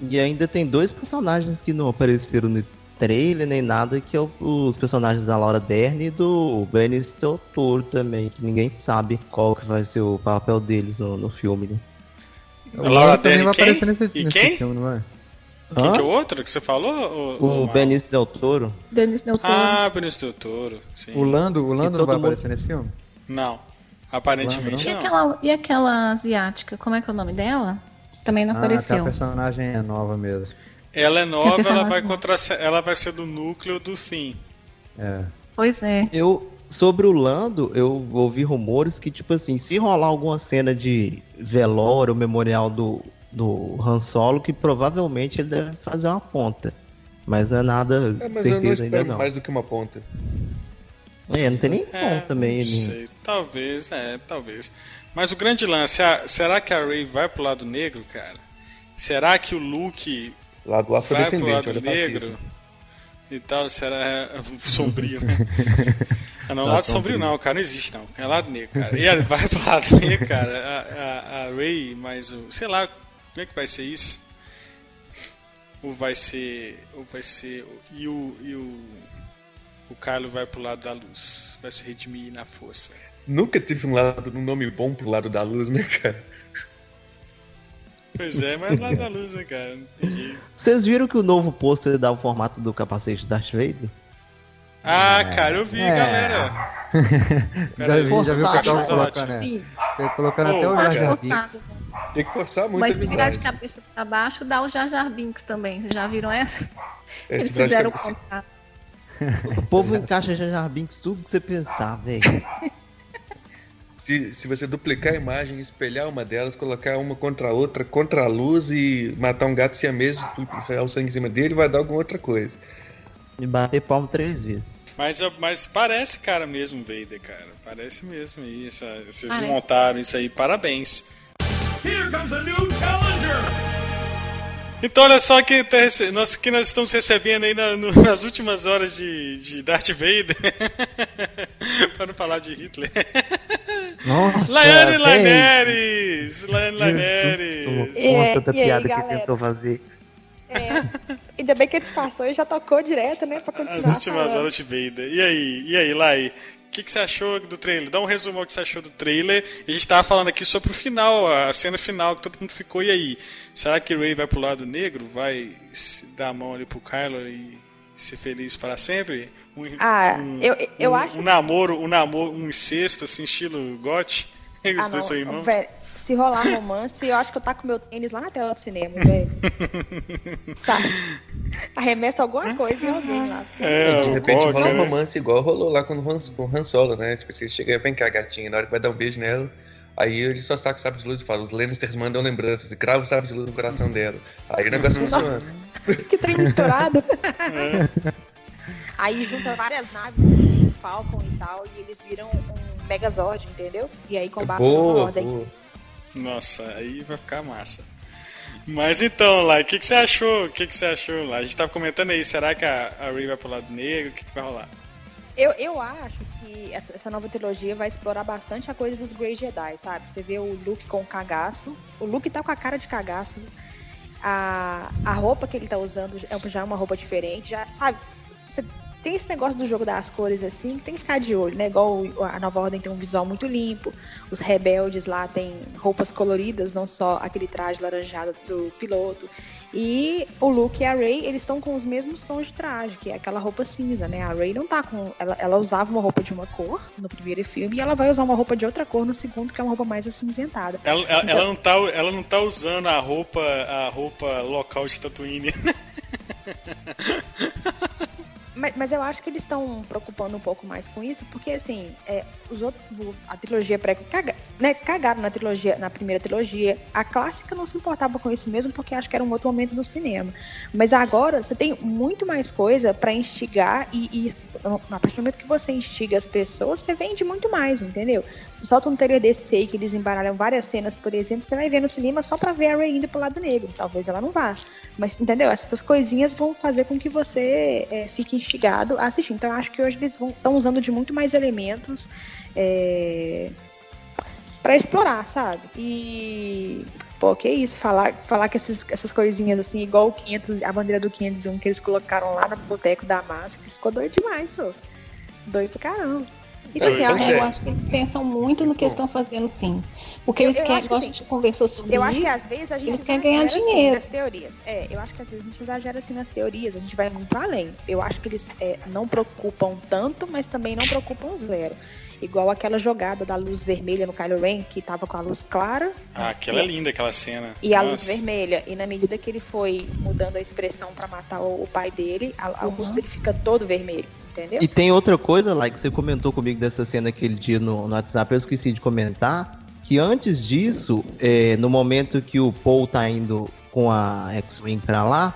E ainda tem dois personagens que não apareceram no trailer nem nada, que é os personagens da Laura Dern e do Benicio Toro também, que ninguém sabe qual que vai ser o papel deles no, no filme, né? A Laura Dern vai quem? aparecer nesse, e nesse quem? filme, não vai? Quem que é o outro que você falou? O, o Benício Del Toro. Benício Del Toro. Ah, Benício Del Toro, sim. O Lando, o Lando não vai mundo... aparecer nesse filme? Não, aparentemente não. E aquela, e aquela asiática, como é que é o nome dela? Também não ah, apareceu. a personagem é nova mesmo. Ela é nova, ela vai, contra... ela vai ser do núcleo do fim. É. Pois é. Eu, sobre o Lando, eu ouvi rumores que, tipo assim, se rolar alguma cena de velório, memorial do, do Han Solo, que provavelmente ele deve fazer uma ponta. Mas não é nada é, mas certeza eu não ainda não. mais do que uma ponta. É, não tem nem é, ponta também. Não sei, talvez, é, talvez. Mas o grande lance, é, será que a Rey vai pro lado negro, cara? Será que o Luke Lado afrodescendente, olha negro e tal, será é, sombrio, né? ah, não, lado sombrio não, cara, não existe não. É lado negro, cara. E ele vai pro lado negro, cara. A, a, a Ray, mas o. Sei lá, como é que vai ser isso? Ou vai ser. Ou vai ser. E o. E o, o Carlos vai pro lado da luz. Vai se redimir na força. Nunca teve um, lado, um nome bom pro lado da luz, né, cara? Pois é, mas lá da luz, né, cara? Vocês viram que o novo pôster dá o formato do capacete Darth Vader? Ah, cara, eu vi, é. galera. já, vi, já viu o pessoal colocando, né? colocando oh, até o Jar Jar Binks. Tem que forçar muito Mas a virar de cabeça pra baixo dá o Jar Jar Binks também. Vocês já viram essa? É, Eles fizeram o contato. O povo encaixa Jar Jar Binks tudo que você pensar, velho se, se você duplicar a imagem, espelhar uma delas, colocar uma contra a outra, contra a luz e matar um gato siamês, enfiar o sangue em cima dele, vai dar alguma outra coisa. E bater palmo três vezes. Mas, mas parece cara mesmo, Vader, cara. Parece mesmo isso. Vocês parece. montaram isso aí, parabéns. Here comes a new challenger! Então, olha só que, tá, nós, que nós estamos recebendo aí na, no, nas últimas horas de, de Darth Vader. para não falar de Hitler. Nossa, Laiane Laneres! Laiane Laneres! Conta tanta piada aí, que tentou fazer. É, ainda bem que ele disfarçou e já tocou direto, né? Pra continuar. As últimas falando. horas de Vader. E aí, e aí, Lai? O que, que você achou do trailer? Dá um resumo ao que você achou do trailer. A gente tava falando aqui sobre o final, a cena final que todo mundo ficou. E aí? Será que Ray vai pro lado negro? Vai dar a mão ali pro Kylo e ser feliz para sempre? Um, ah, um, eu, eu um, acho. Um namoro, um namoro, um incesto, assim, estilo gote. Os ah, dois são irmãos. Véio, se rolar romance, eu acho que eu tá com meu tênis lá na tela do cinema, velho. Sabe? Arremessa alguma coisa em alguém lá. É, de repente rola um né? romance igual rolou lá com o Han, com o Han Solo, né? Tipo, você chega, vem cá, gatinha, na hora que vai dar um beijo nela. Aí ele só saca o sabre de luz e fala: os Lannisters mandam lembranças e crava o sabre de luz no coração dela. Aí o negócio funciona. que trem misturado. É. Aí junta várias naves, um Falcon e tal, e eles viram um Megazord, entendeu? E aí combatem boa, a ordem. Boa. Nossa, aí vai ficar massa. Mas então, lá, o que, que você achou? O que, que você achou lá? A gente tava comentando aí, será que a, a Rey vai pro lado negro? O que, que vai rolar? Eu, eu acho que essa, essa, nova trilogia vai explorar bastante a coisa dos Grey Jedi, sabe? Você vê o Luke com o cagaço. O Luke tá com a cara de cagaço. A, a roupa que ele tá usando é já é uma roupa diferente, já, sabe? Tem esse negócio do jogo das cores assim, que tem que ficar de olho, né? Igual a Nova Ordem tem um visual muito limpo, os rebeldes lá têm roupas coloridas, não só aquele traje laranjado do piloto. E o Luke e a Rey, eles estão com os mesmos tons de traje, que é aquela roupa cinza, né? A Rey não tá com. Ela, ela usava uma roupa de uma cor no primeiro filme e ela vai usar uma roupa de outra cor no segundo, que é uma roupa mais acinzentada. Ela, ela, então... ela não, tá, ela não tá usando a roupa, a roupa local de Tatooine. Mas, mas, eu acho que eles estão preocupando um pouco mais com isso, porque assim, é, os outros, a trilogia pré caga, né, cagaram na trilogia, na primeira trilogia. A clássica não se importava com isso mesmo, porque acho que era um outro momento do cinema. Mas agora você tem muito mais coisa para instigar e, e a partir do momento que você instiga as pessoas, você vende muito mais, entendeu? Solta um trailer desse aí que eles embaralham várias cenas, por exemplo, você vai ver no cinema só pra ver a Ray indo pro lado negro. Talvez ela não vá. Mas, entendeu? Essas coisinhas vão fazer com que você é, fique instigado a assistir. Então, eu acho que hoje eles estão usando de muito mais elementos é, para explorar, sabe? E Pô, que isso, falar, falar que esses, essas coisinhas assim, igual o 500, a bandeira do 501 que eles colocaram lá no boteco da que ficou doido demais, só. Doido pra caramba. Então, assim, eu, eu acho que eles pensam muito no que eles estão fazendo, sim. Porque eles querem, igual a gente conversou sobre eu isso. Eu acho que às vezes a gente eles querem ganhar assim dinheiro. nas teorias. É, eu acho que às vezes a gente exagera assim nas teorias, a gente vai muito além. Eu acho que eles é, não preocupam tanto, mas também não preocupam zero. Igual aquela jogada da luz vermelha no Kylo Ren, que tava com a luz clara. Ah, aquela é linda, aquela cena. E Nossa. a luz vermelha. E na medida que ele foi mudando a expressão para matar o, o, pai dele, a, uhum. o rosto dele fica todo vermelho. Entendeu? E tem outra coisa lá que você comentou comigo dessa cena aquele dia no, no WhatsApp, eu esqueci de comentar. Que antes disso, é, no momento que o Paul tá indo com a X-Wing pra lá,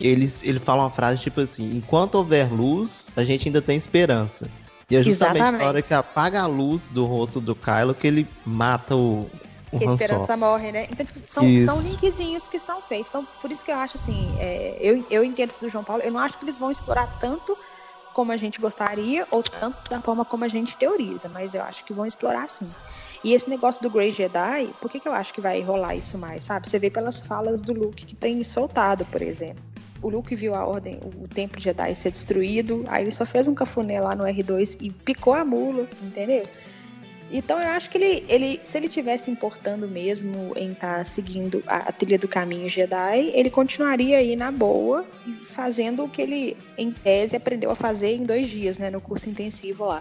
eles, ele fala uma frase tipo assim: enquanto houver luz, a gente ainda tem esperança. E é justamente Exatamente. na hora que apaga a luz do rosto do Kylo que ele mata o. o que a esperança morre, né? Então, tipo, são, são linkzinhos que são feitos. Então, por isso que eu acho assim, é, eu, eu entendo isso do João Paulo, eu não acho que eles vão explorar tanto como a gente gostaria, ou tanto da forma como a gente teoriza, mas eu acho que vão explorar sim. E esse negócio do Grey Jedi, por que, que eu acho que vai rolar isso mais, sabe? Você vê pelas falas do Luke que tem soltado, por exemplo o Luke viu a ordem, o templo Jedi ser destruído, aí ele só fez um cafuné lá no R2 e picou a mula, entendeu? Então eu acho que ele, ele se ele tivesse importando mesmo em estar tá seguindo a, a, trilha do caminho Jedi, ele continuaria aí na boa, fazendo o que ele, em tese, aprendeu a fazer em dois dias, né, no curso intensivo lá.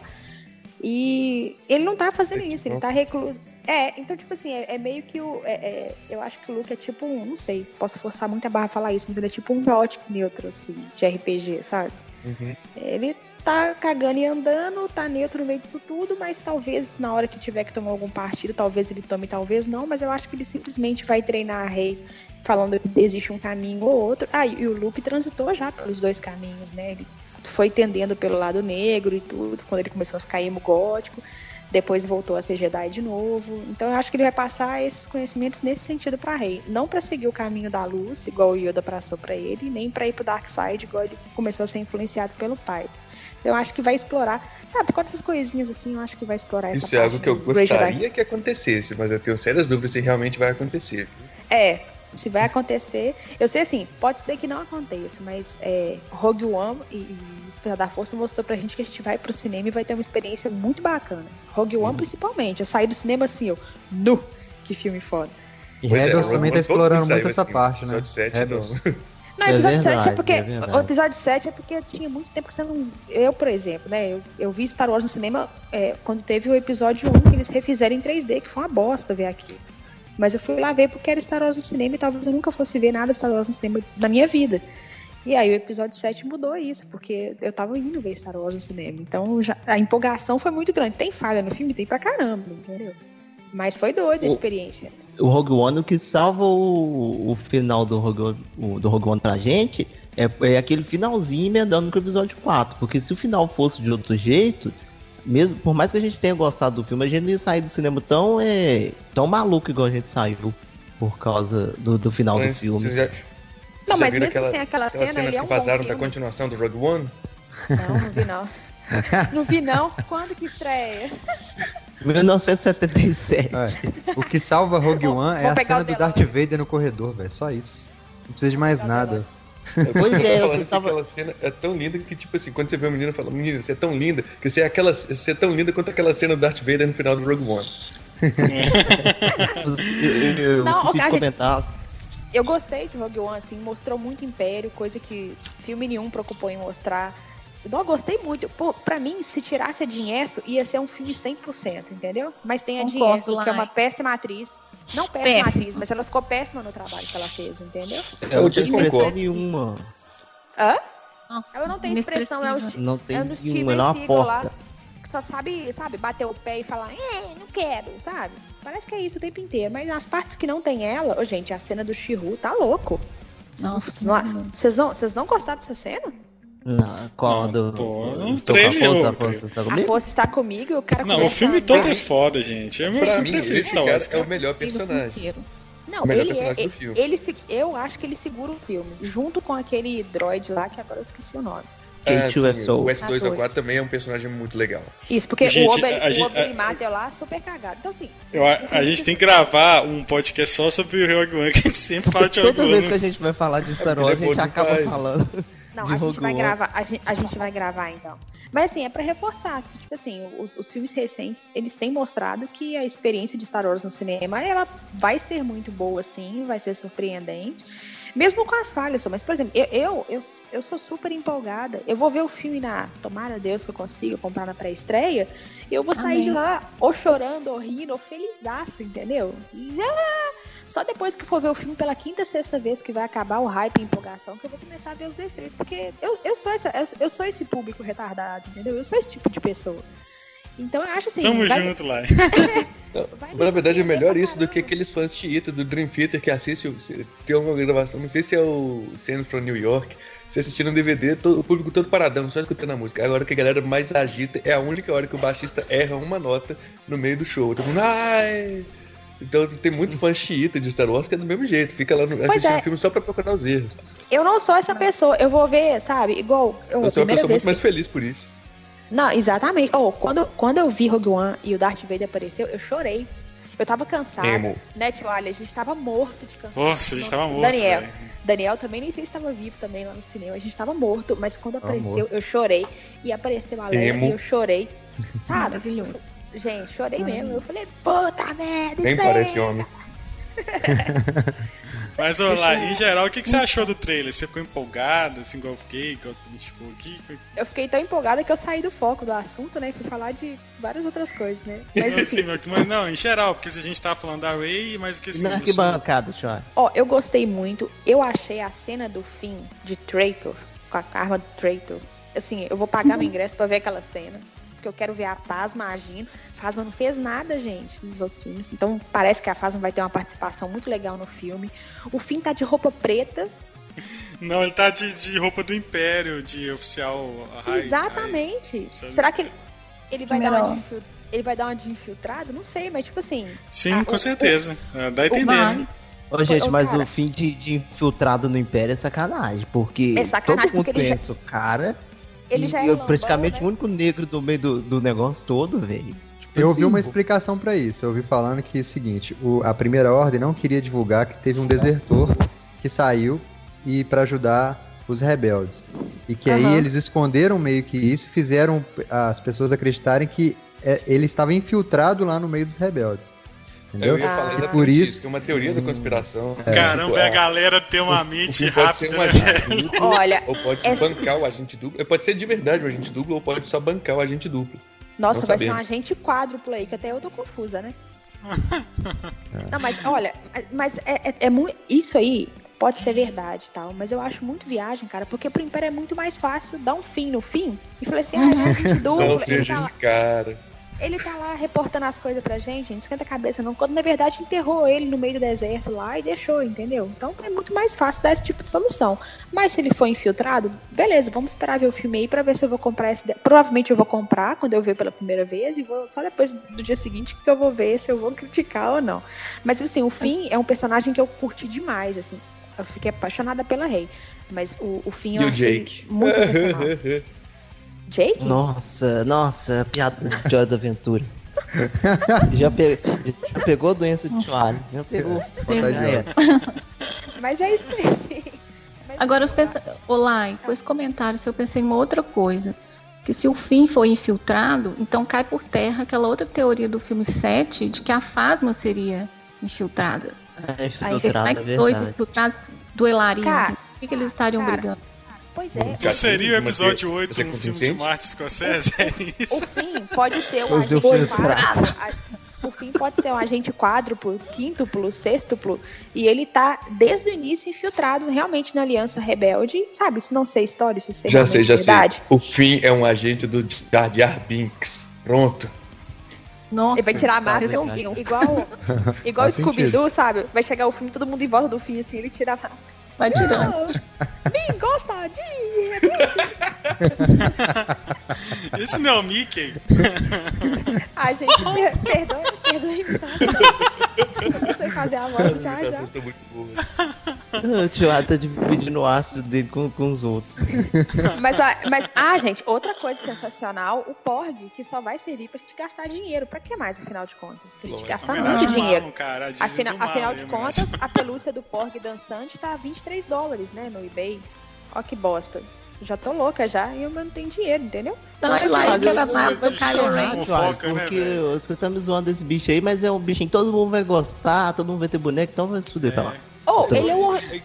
E ele não tá fazendo isso, ele tá recluso. É, então, tipo assim, é, é meio que o. É, é, eu acho que o Luke é tipo um. Não sei, posso forçar muito a barra a falar isso, mas ele é tipo um caótico neutro, assim, de RPG, sabe? Uhum. Ele tá cagando e andando, tá neutro no meio disso tudo, mas talvez na hora que tiver que tomar algum partido, talvez ele tome, talvez não, mas eu acho que ele simplesmente vai treinar a Rei falando que existe um caminho ou outro. Ah, e o Luke transitou já pelos dois caminhos, né? Ele foi tendendo pelo lado negro e tudo, quando ele começou a ficar emo gótico, depois voltou a ser Jedi de novo. Então eu acho que ele vai passar esses conhecimentos nesse sentido para Rey, não para seguir o caminho da luz, igual o Yoda passou para ele, nem para ir pro Dark Side, igual ele começou a ser influenciado pelo pai. Eu acho que vai explorar, sabe, com essas coisinhas assim, eu acho que vai explorar essa Isso é algo que eu gostaria que acontecesse, mas eu tenho sérias dúvidas se realmente vai acontecer. É, se vai acontecer. Eu sei assim, pode ser que não aconteça, mas é, Rogue One e, e Despertar da Força mostrou pra gente que a gente vai pro cinema e vai ter uma experiência muito bacana. Rogue Sim. One principalmente. Eu saí do cinema assim, eu, nu, que filme foda. E Rebels é, também tá explorando muito essa assim, parte, né? 7 Rebels. Não. Não, é episódio é verdade, 7 é porque. É o episódio 7 é porque tinha muito tempo que você não. Eu, por exemplo, né? Eu, eu vi Star Wars no cinema é, quando teve o episódio 1 que eles refizeram em 3D, que foi uma bosta ver aqui. Mas eu fui lá ver porque era Star Wars no cinema e talvez eu nunca fosse ver nada Star Wars no cinema na minha vida. E aí o episódio 7 mudou isso, porque eu tava indo ver Star Wars no cinema. Então já, a empolgação foi muito grande. Tem falha no filme? Tem pra caramba, entendeu? Mas foi doida a experiência. O Rogue One, o que salva o, o final do Rogue, o, do Rogue One pra gente é, é aquele finalzinho emendando com o episódio 4. Porque se o final fosse de outro jeito, mesmo por mais que a gente tenha gostado do filme, a gente não ia sair do cinema tão, é, tão maluco igual a gente saiu por causa do, do final mas do filme. Já, não, mas mesmo aquela, sem aquela cena, cenas ele é um que vazaram da continuação do Rogue One? Não, não vi não. não vi não. Quando que estreia? 1977. É, o que salva Rogue One é a cena do Darth Vader no corredor, velho. Só isso. Não precisa de mais nada. Pois é, eu assim, tava... aquela cena é tão linda que, tipo assim, quando você vê a menina fala, menina, você é tão linda, que você é, aquela, você é tão linda quanto aquela cena do Darth Vader no final do Rogue One. eu, eu, Não, esqueci de comentar. Gente, eu gostei de Rogue One, assim, mostrou muito império, coisa que filme nenhum preocupou em mostrar. Eu gostei muito. Pô, pra mim, se tirasse a Dinhesso, ia ser um filme 100%, entendeu? Mas tem a Dinhesso, que é uma péssima atriz. Não péssima, péssima atriz, mas ela ficou péssima no trabalho que ela fez, entendeu? É, eu tinha expressão nenhuma. Hã? Nossa, ela não tem expressão, é o, não tem é nenhuma, não aporta. Lá, só sabe, sabe, bater o pé e falar, é, não quero, sabe? Parece que é isso o tempo inteiro. Mas as partes que não tem ela, oh, gente, a cena do Shihu tá louco. Nossa, vocês não, vocês não gostaram dessa cena? Não, qual não, do. Pô, não treme, a, força, está comigo? a força está comigo, o cara Não, o filme todo é foda, gente. É o meu filme preferido Star Wars. É o melhor personagem. Não, ele é. Ele, ele, eu acho que ele segura o filme, junto com aquele droid lá, que agora eu esqueci o nome. É, sim, o S2A4 também é um personagem muito legal. Isso, porque gente, o Ober, o Ober lá super cagado. Então, assim. Eu, a, a gente tem que gravar um podcast só sobre o Rogue One, que a gente sempre fala de Rogue Toda vez que a gente vai falar de Star Wars, a gente acaba falando. Não, a gente vai gravar, a gente, a gente vai gravar então. Mas assim, é para reforçar que, tipo assim, os, os, filmes recentes, eles têm mostrado que a experiência de Star Wars no cinema, ela vai ser muito boa, sim, vai ser surpreendente. Mesmo com as falhas, mas, por exemplo, eu, eu, eu, eu sou super empolgada. Eu vou ver o filme na. Tomara Deus que eu consiga comprar na pré-estreia. E eu vou sair Amém. de lá ou chorando, ou rindo, ou felizaço, entendeu? Ah, só depois que for ver o filme pela quinta, sexta vez que vai acabar o hype e empolgação, que eu vou começar a ver os defeitos. Porque eu, eu, sou, essa, eu sou esse público retardado, entendeu? Eu sou esse tipo de pessoa. Então eu acho assim. Tamo vai... junto lá. na verdade é melhor isso do que aqueles fãs chiitas do Dream Theater que assistem. Tem uma gravação, não sei se é o Scenes from New York. Você assistindo um DVD, todo, o público todo paradão, só escutando a música. Agora que a galera mais agita é a única hora que o baixista erra uma nota no meio do show. Todo mundo, ai! Então tem muito fã xiita de Star Wars que é do mesmo jeito, fica lá no, assistindo é. filme só pra procurar os erros. Eu não sou essa pessoa, eu vou ver, sabe, igual. Eu, eu sou uma pessoa muito mais feliz por isso. Não, exatamente. Oh, quando, quando eu vi Rogue One e o Darth Vader apareceu, eu chorei. Eu tava cansado. Emo. Né, tio? Olha, a gente tava morto de cansaço. Nossa, a gente tava morto. Daniel. Véio. Daniel também nem sei se estava vivo também lá no cinema. A gente tava morto, mas quando apareceu, eu chorei. E apareceu a Leia e eu chorei. Sabe? Maravilhoso. Gente, chorei Ai. mesmo. Eu falei, puta merda. Nem parece homem. Mas olá, em geral, o que, que você achou do trailer? Você ficou empolgada, assim, igual eu fiquei, igual ficou aqui? Eu fiquei tão empolgada que eu saí do foco do assunto, né? E fui falar de várias outras coisas, né? Mas, assim, mas não, em geral, porque se a gente tava falando da Ray, mas que assim. Não, que bancada, Chora. Ó, eu gostei muito. Eu achei a cena do fim de Traitor, com a arma do Traitor. Assim, eu vou pagar meu ingresso pra ver aquela cena porque eu quero ver a Fasma agindo. Fasma não fez nada, gente, nos outros filmes. Então parece que a Fasma vai ter uma participação muito legal no filme. O Finn tá de roupa preta. Não, ele tá de, de roupa do Império, de oficial high, Exatamente. High, Será que ele, ele vai dar uma de ele vai dar uma de infiltrado? Não sei, mas tipo assim. Sim, a, com o, certeza. O, Dá a entender, né? Ô, gente, mas cara, o fim de, de, infiltrado no Império é sacanagem, porque é sacanagem, todo mundo porque conhece já... o cara ele já é eu, praticamente né? o único negro do meio do, do negócio todo, velho. Tipo eu assim, ouvi uma explicação para isso. Eu ouvi falando que é o seguinte: o, a primeira ordem não queria divulgar que teve um desertor que saiu e para ajudar os rebeldes. E que uhum. aí eles esconderam meio que isso, fizeram as pessoas acreditarem que é, ele estava infiltrado lá no meio dos rebeldes. Entendeu? Eu ia falar exatamente por isso. Tem uma teoria da conspiração. É. Caramba, tipo, a galera tem uma mente rápida. Pode ser um agente duplo, Olha, ou pode essa... bancar o agente duplo. Pode ser de verdade o agente duplo, ou pode só bancar o agente duplo. Nossa, Não vai sabemos. ser um agente quádruplo aí, que até eu tô confusa, né? Não, mas olha, mas é, é, é muito. Isso aí pode ser verdade tal, mas eu acho muito viagem, cara, porque pro Império é muito mais fácil dar um fim no fim e falar assim, ah, é agente duplo. Não seja tá esse cara ele tá lá reportando as coisas pra gente, não esquenta a cabeça não, quando na verdade enterrou ele no meio do deserto lá e deixou, entendeu? Então é muito mais fácil dar esse tipo de solução. Mas se ele for infiltrado, beleza, vamos esperar ver o filme aí pra ver se eu vou comprar esse. Provavelmente eu vou comprar quando eu ver pela primeira vez e vou só depois do dia seguinte que eu vou ver se eu vou criticar ou não. Mas assim, o Finn é um personagem que eu curti demais, assim. Eu fiquei apaixonada pela Rei. Mas o, o Finn eu Jake. muito sensacional. Jake? Nossa, nossa, piada de Hora da Aventura. já, pe... já, pegou a doença de Joalho. Já pegou. Mas é isso aí. Agora, eu penso... Olá, com esse comentário, se eu pensei em uma outra coisa. Que se o fim foi infiltrado, então cai por terra aquela outra teoria do filme 7 de que a Fasma seria infiltrada. É, infiltrada, Aí, é dois infiltrados duelariam. Cara, o que, que eles estariam cara, brigando? Pois é. Que seria o episódio 8 um filme de Martin Scorsese? É isso? O fim pode ser o agente quádruplo. O fim pode ser um agente quádruplo, quíntuplo, sextuplo. E ele tá, desde o início, infiltrado realmente na Aliança Rebelde. Sabe, se não ser história, isso ser Já sei, já verdade. sei. O fim é um agente do Jar Jar Binks. Pronto. Nossa, ele vai tirar a máscara igual, igual Scooby-Doo, sabe? Vai chegar o filme, todo mundo em volta do fim, assim, ele tira a máscara. Vai tirando. Me gosta de. Esse não é o Mickey. Ai, gente, per perdoe, perdoe. Eu não sei fazer a voz já, já. O tio tá dividindo o ácido dele com, com os outros. Mas, mas, ah, gente, outra coisa sensacional, o Porg, que só vai servir pra gente gastar dinheiro. Pra que mais, afinal de contas? Pra gente gastar muito dinheiro. Cara, afinal, afinal de contas, a pelúcia do Porg dançante tá 23 dólares, né, no eBay. Ó que bosta. Já tô louca já e eu não tenho dinheiro, entendeu? Não, é lá, eu Porque você tá me zoando esse bicho aí, mas é um bichinho que todo mundo vai gostar, todo mundo vai ter boneco, então vai se fuder é. pra lá. Oh, então, ele é um. É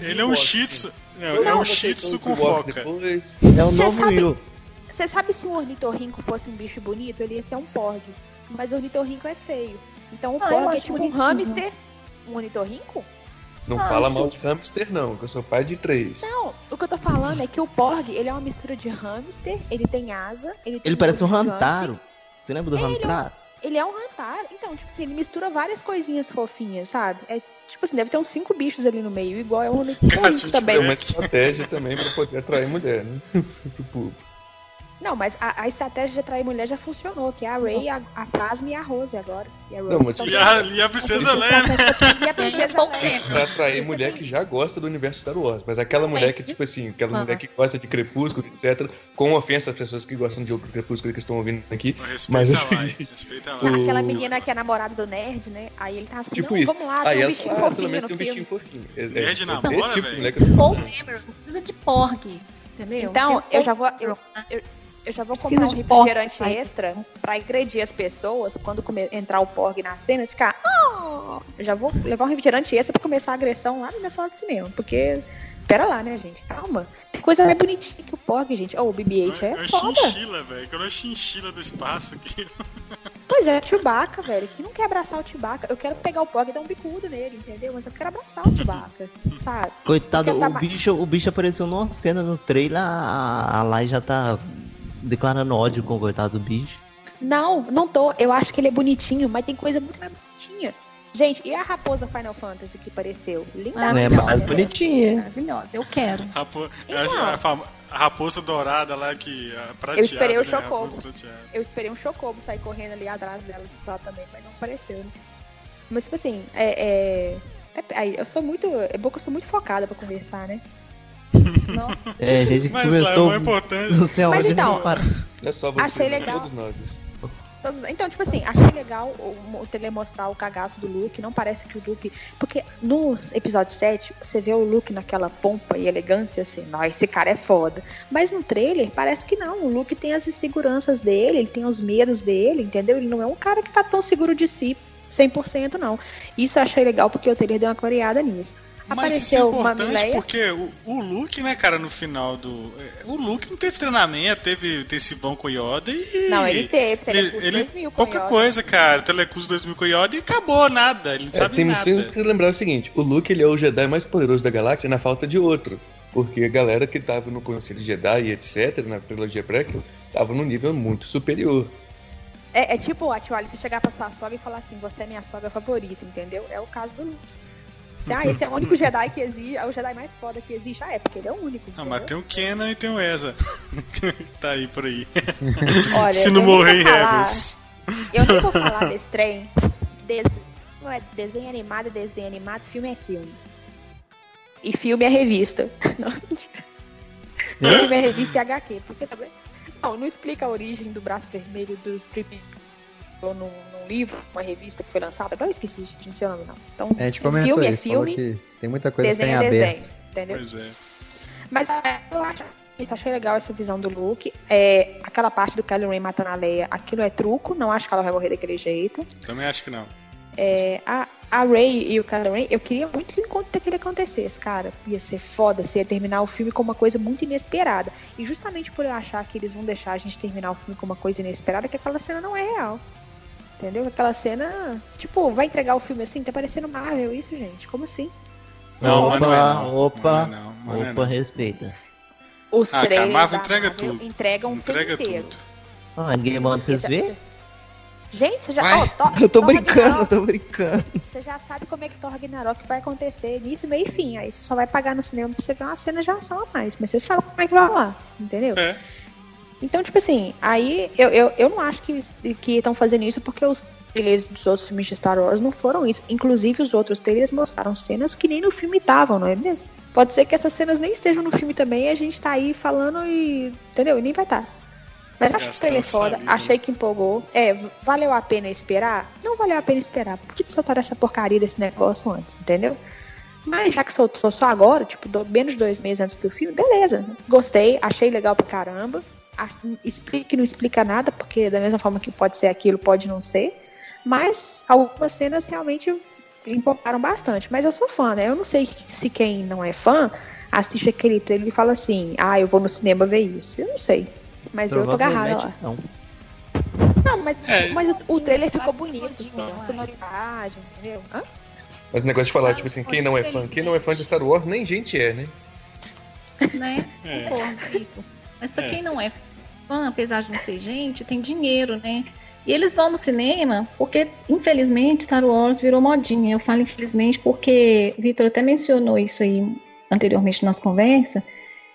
ele é um shih tzu. Não, é um shih tzu com foca. É um novo Will. Você sabe se um ornitorrinco fosse um bicho bonito, ele ia ser um porg. Mas o ornitorrinco é feio. Então o ah, porg é tipo um hamster. Um ornitorrinco? Não ah, fala mal de hamster, não, que eu sou pai de três. Não, o que eu tô falando é que o Porg, ele é uma mistura de hamster, ele tem asa, ele tem Ele parece um rantaro. Você lembra do é, rantaro? Ele é um rantaro. Então, tipo assim, ele mistura várias coisinhas fofinhas, sabe? É tipo assim, deve ter uns cinco bichos ali no meio, igual é um ornitorrinco também. É uma estratégia também pra poder atrair mulher, né? tipo, não, mas a, a, estratégia de atrair mulher já funcionou, que é a Ray, a, a Pasma e a Rose agora. E a, Rose não, mas e, a, e a Princesa Leia, né? E a Princesa Leia. Pra atrair mulher que já gosta do universo Star Wars. Mas aquela mulher que, tipo assim, aquela mulher que gosta de Crepúsculo, etc. Com ofensa às pessoas que gostam de jogo Crepúsculo que estão ouvindo aqui. mas assim, o... Aquela menina que é namorada do nerd, né? Aí ele tá assim, tipo isso. vamos lá, Aí um ela, bichinho ah, pelo menos tem um bichinho fofinho. É, nerd é, namora, tipo velho. Paul Dameron, não precisa de porg. Entendeu? Então, eu já vou. Eu, eu, já vou comprar um refrigerante extra pra agredir as pessoas quando entrar o Porg na cena e ficar. Oh! Eu já vou levar um refrigerante extra pra começar a agressão lá na minha sala de cinema. Porque. Pera lá, né, gente? Calma. Tem coisa mais bonitinha que o Porg, gente. Oh, o BB-8 é, é foda. chinchila, velho. Quando é chinchila do espaço aqui. Pois é, Chewbacca, velho. Que não quer abraçar o Chewbacca. Eu quero pegar o Porg e dar um bicudo nele, entendeu? Mas eu quero abraçar o Chewbacca, sabe? Coitado, o, bicho, o bicho apareceu numa cena no trailer, a, a Lai já tá declarando ódio com o coitado do bicho. Não, não tô. Eu acho que ele é bonitinho, mas tem coisa muito mais bonitinha. Gente, e a raposa Final Fantasy que apareceu? Linda. Ah, é mais né? bonitinha. Maravilhosa, eu quero. Rapo... Então, a, raposa dourada lá que. Prateada, eu esperei o né? chocobo. Eu esperei um chocobo sair correndo ali atrás dela lá também, mas não apareceu, né? Mas, tipo assim, é, é, é, eu sou muito. É bom que eu sou muito focada pra conversar, né? Não. É, a gente Mas começou. Lá, é importante. Não sei Mas então, é só você, achei né? legal. todos nós. Então, tipo assim, achei legal o, o tele mostrar o cagaço do Luke. Não parece que o Luke. Porque no episódio 7, você vê o Luke naquela pompa e elegância, assim, nossa, esse cara é foda. Mas no trailer, parece que não. O Luke tem as inseguranças dele, ele tem os medos dele, entendeu? Ele não é um cara que tá tão seguro de si 100%, não. Isso eu achei legal porque o trailer deu uma clareada nisso. Mas isso é importante porque o, o Luke, né, cara, no final do. O Luke não teve treinamento, teve, bom com Yoda e. Não, ele teve, Telecurso ele, 2000 com Pouca Yoda. coisa, cara. Telecurso 2000 com Yoda e acabou, nada. Ele não é, sabe tem nada. Temos que lembrar o seguinte: o Luke ele é o Jedi mais poderoso da galáxia na falta de outro. Porque a galera que tava no Conselho Jedi e etc., na trilogia prequel, tava num nível muito superior. É, é tipo, a Tio Alice chegar pra sua sogra e falar assim: você é minha sogra favorita, entendeu? É o caso do Luke. Se, ah, esse é o único Jedi que existe, é o Jedi mais foda que existe. Ah, é, porque ele é o único. Não, mas tem o Kenan e tem o Eza. tá aí por aí. Olha, Se não morrer em Rebels. Eu nem vou falar desse trem. Des... Não é desenho animado, é desenho animado, filme é filme. E filme é revista. Não, mentira. Filme é revista e HQ. Porque também. Não, não explica a origem do braço vermelho do Trip num, num, livro, uma revista que foi lançada. Agora eu esqueci, gente, não sei o nome não. Então, é, gente comentou filme é isso, é filme, tem muita coisa desenho que tem é aberto. Desenho. Entendeu? Pois é. Mas é, eu acho isso, achei legal essa visão do Luke. É, aquela parte do Kylo Ren matando a Leia, aquilo é truco, não acho que ela vai morrer daquele jeito. Também acho que não. É, a, a Rey e o Kylo Ren, eu queria muito que o encontro daquele acontecesse, cara. Ia ser foda, você ia terminar o filme com uma coisa muito inesperada. E justamente por eu achar que eles vão deixar a gente terminar o filme com uma coisa inesperada, que aquela cena não é real. Entendeu? Aquela cena, tipo, vai entregar o filme assim, tá parecendo Marvel isso, gente. Como assim? Não, opa, não é não. opa, não, não, opa, respeita. Os ah, trailers Marvel entrega tudo. entregam entrega o filme inteiro. tudo. Ah, ninguém manda vocês ver? Gente, você já. Oh, to, Eu tô Thor brincando, eu tô brincando. Você já sabe como é que Thor Ragnarok vai acontecer, início, meio e fim. Aí você só vai pagar no cinema pra você ver uma cena de ação a mais. Mas você sabe como é que vai lá, entendeu? É. Então, tipo assim, aí eu, eu, eu não acho que estão fazendo isso porque os trailers dos outros filmes de Star Wars não foram isso. Inclusive, os outros trailers mostraram cenas que nem no filme estavam, não é mesmo? Pode ser que essas cenas nem estejam no filme também e a gente tá aí falando e. Entendeu? E nem vai estar. Tá. Mas eu acho que o trailer é foda, saliva. achei que empolgou. É, valeu a pena esperar? Não valeu a pena esperar. Por que soltaram essa porcaria desse negócio antes, entendeu? Mas já que soltou só agora, tipo, menos de dois meses antes do filme, beleza. Gostei, achei legal pra caramba. A- Explica que não explica nada, porque da mesma forma que pode ser aquilo, pode não ser. Mas algumas cenas realmente empolgaram bastante. Mas eu sou fã, né? Eu não sei se quem não é fã assiste aquele trailer e fala assim: ah, eu vou no cinema ver isso. Eu não sei. Mas eu tô agarrada lá. Não. Não, mas, É. mas o, o trailer ficou bonito, assim, a sonoridade, entendeu? Hã? Mas o negócio de falar, tipo assim, quem não é fã, quem não é fã de Star Wars, nem gente é, né? né? É. Concordo com isso. Mas pra É. quem não é fã, apesar de não ser gente, tem dinheiro, né? E eles vão no cinema porque, infelizmente, Star Wars virou modinha. Eu falo infelizmente porque o Vitor até mencionou isso aí anteriormente na nossa conversa,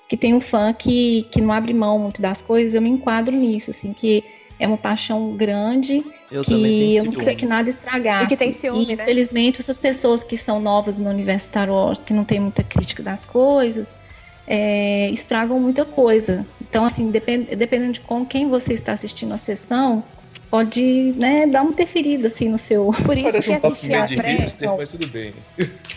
que tem um fã que, que não abre mão muito das coisas, eu me enquadro nisso, assim, que é uma paixão grande Eu que eu não queria que nada estragasse. E que tem ciúme, E, né? Infelizmente, essas pessoas que são novas no universo Star Wars, que não tem muita crítica das coisas, é, estragam muita coisa. Então, assim, depend, dependendo de com quem você está assistindo a sessão, pode né, dar uma interferida assim, no seu. Por isso Parece que um papo assistir meio a de pré. hipster, mas tudo bem.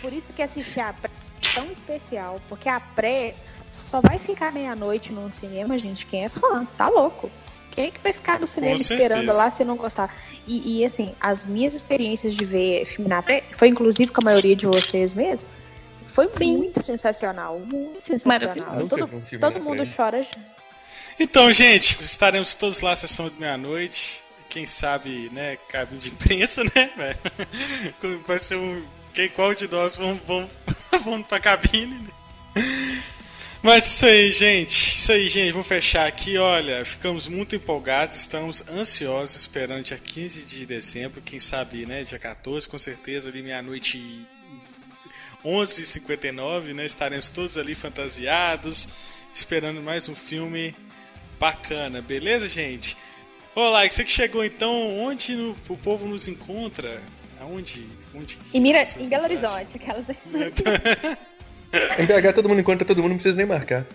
Por isso que assistir a pré é tão especial. Porque a pré só vai ficar meia-noite no cinema, gente. Quem é fã, tá louco. Quem é que vai ficar no cinema esperando certeza. lá se não gostar? E, e, assim, as minhas experiências de ver filme na pré, foi inclusive com a maioria de vocês mesmo, foi Sim. muito sensacional. Muito sensacional. Todo, um todo na mundo chora. Então, gente, estaremos todos lá à sessão de meia-noite. Quem sabe, né, cabine de imprensa, né? Vai ser um. Quem, qual de nós vamos, vamos, vamos pra cabine, né? Mas isso aí, gente. Isso aí, gente. Vamos fechar aqui. Olha, ficamos muito empolgados, estamos ansiosos, esperando dia 15 de dezembro. Quem sabe, né? Dia 14, com certeza, ali meia-noite e 11h59, né? Estaremos todos ali fantasiados, esperando mais um filme bacana, beleza, gente? Olá, você que chegou então, onde no- o povo nos encontra? Aonde? onde Em, Mira, em Belo? Horizonte, aquelas. Em BH todo mundo encontra todo mundo, não precisa nem marcar.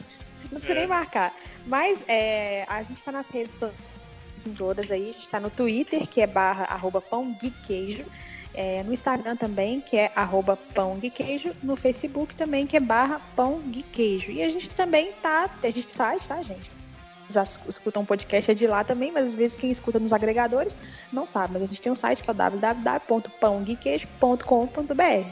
Não precisa nem marcar. Mas é, a gente tá nas redes sociais em todas aí. A gente tá no Twitter, que é barra arroba pão Gui queijo. É, no Instagram também, que é arroba pão Gui queijo. No Facebook também, que é barra pão Gui queijo. E a gente também tá. A gente site, tá, gente? Os escutam um podcast é de lá também, mas às vezes quem escuta nos agregadores não sabe. Mas a gente tem um site que é o www.pãoguiqueijo.com.br.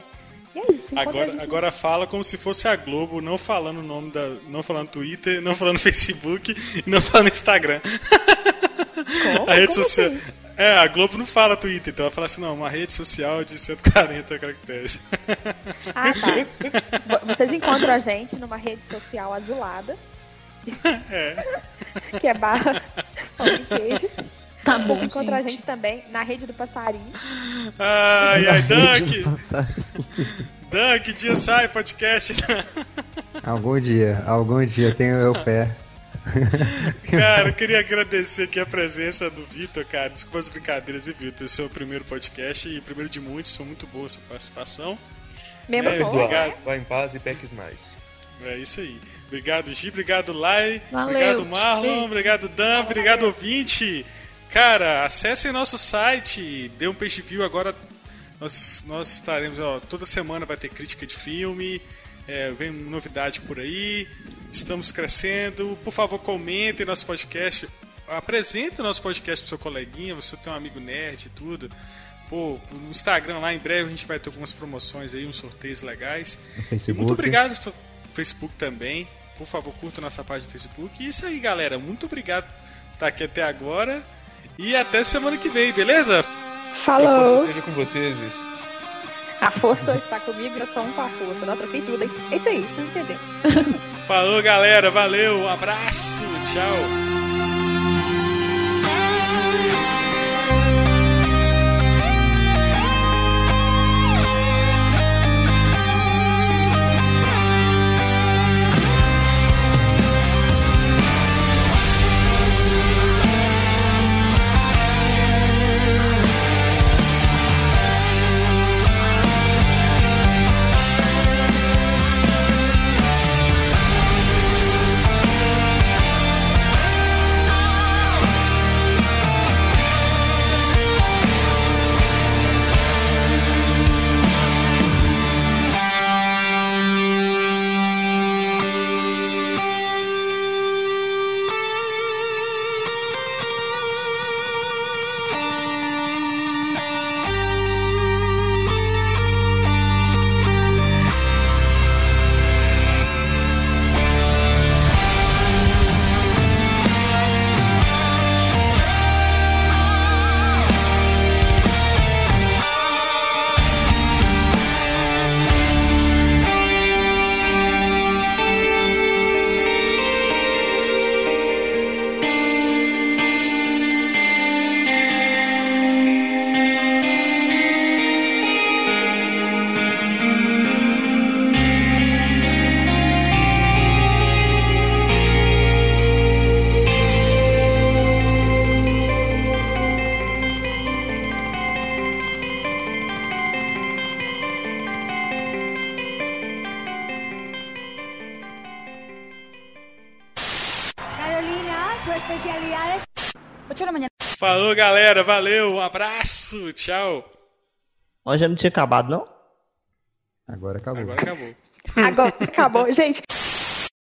E é isso. Agora, gente agora fala como se fosse a Globo, não falando o nome da. não falando Twitter, não falando Facebook e não falando Instagram. Como? A rede Como social. assim? É, a Globo não fala Twitter, então ela fala assim, não, uma rede social de 140 caracteres. Ah, tá. Vo- Vocês encontram a gente numa rede social azulada. que é barra pão de queijo. Tá bom, Vocês encontram a gente. também na rede do passarinho. Ai, ai, Dunk! que dia sai podcast? Algum dia, algum dia tenho eu fé. Cara, eu queria agradecer aqui a presença do Vitor, cara. Desculpa as brincadeiras, viu, Vitor? Esse é o primeiro podcast e primeiro de muitos. Foi muito boa a sua participação. Mesmo É, bom, obrigado. né? Vai em paz e peques mais. É isso aí. Obrigado, Gi. Obrigado, Lai. Valeu. Obrigado, Marlon. Obrigado, Dan. Obrigado, ouvinte. Cara, acessem nosso site. Dê um peixe view agora. Nós, nós estaremos, ó, toda semana vai ter crítica de filme. É, vem novidade por aí. Estamos crescendo. Por favor, comentem nosso podcast. Apresente nosso podcast pro seu coleguinha. Você tem um amigo nerd e tudo. Pô, no Instagram lá em breve a gente vai ter algumas promoções aí, uns sorteios legais. E muito obrigado pro Facebook também. Por favor, curta nossa página no Facebook. E isso aí, galera. Muito obrigado por estar aqui até agora. E até semana que vem, beleza? Falou! Esteja com vocês, isso. A força está comigo, eu sou um com a força. Não, troquei tudo, hein? É isso aí, vocês entenderam. Falou, galera. Valeu, um abraço, tchau. Falou, galera. Valeu. Um abraço. Tchau. Mas já não tinha acabado, não? Agora acabou. Agora acabou. Agora acabou, gente.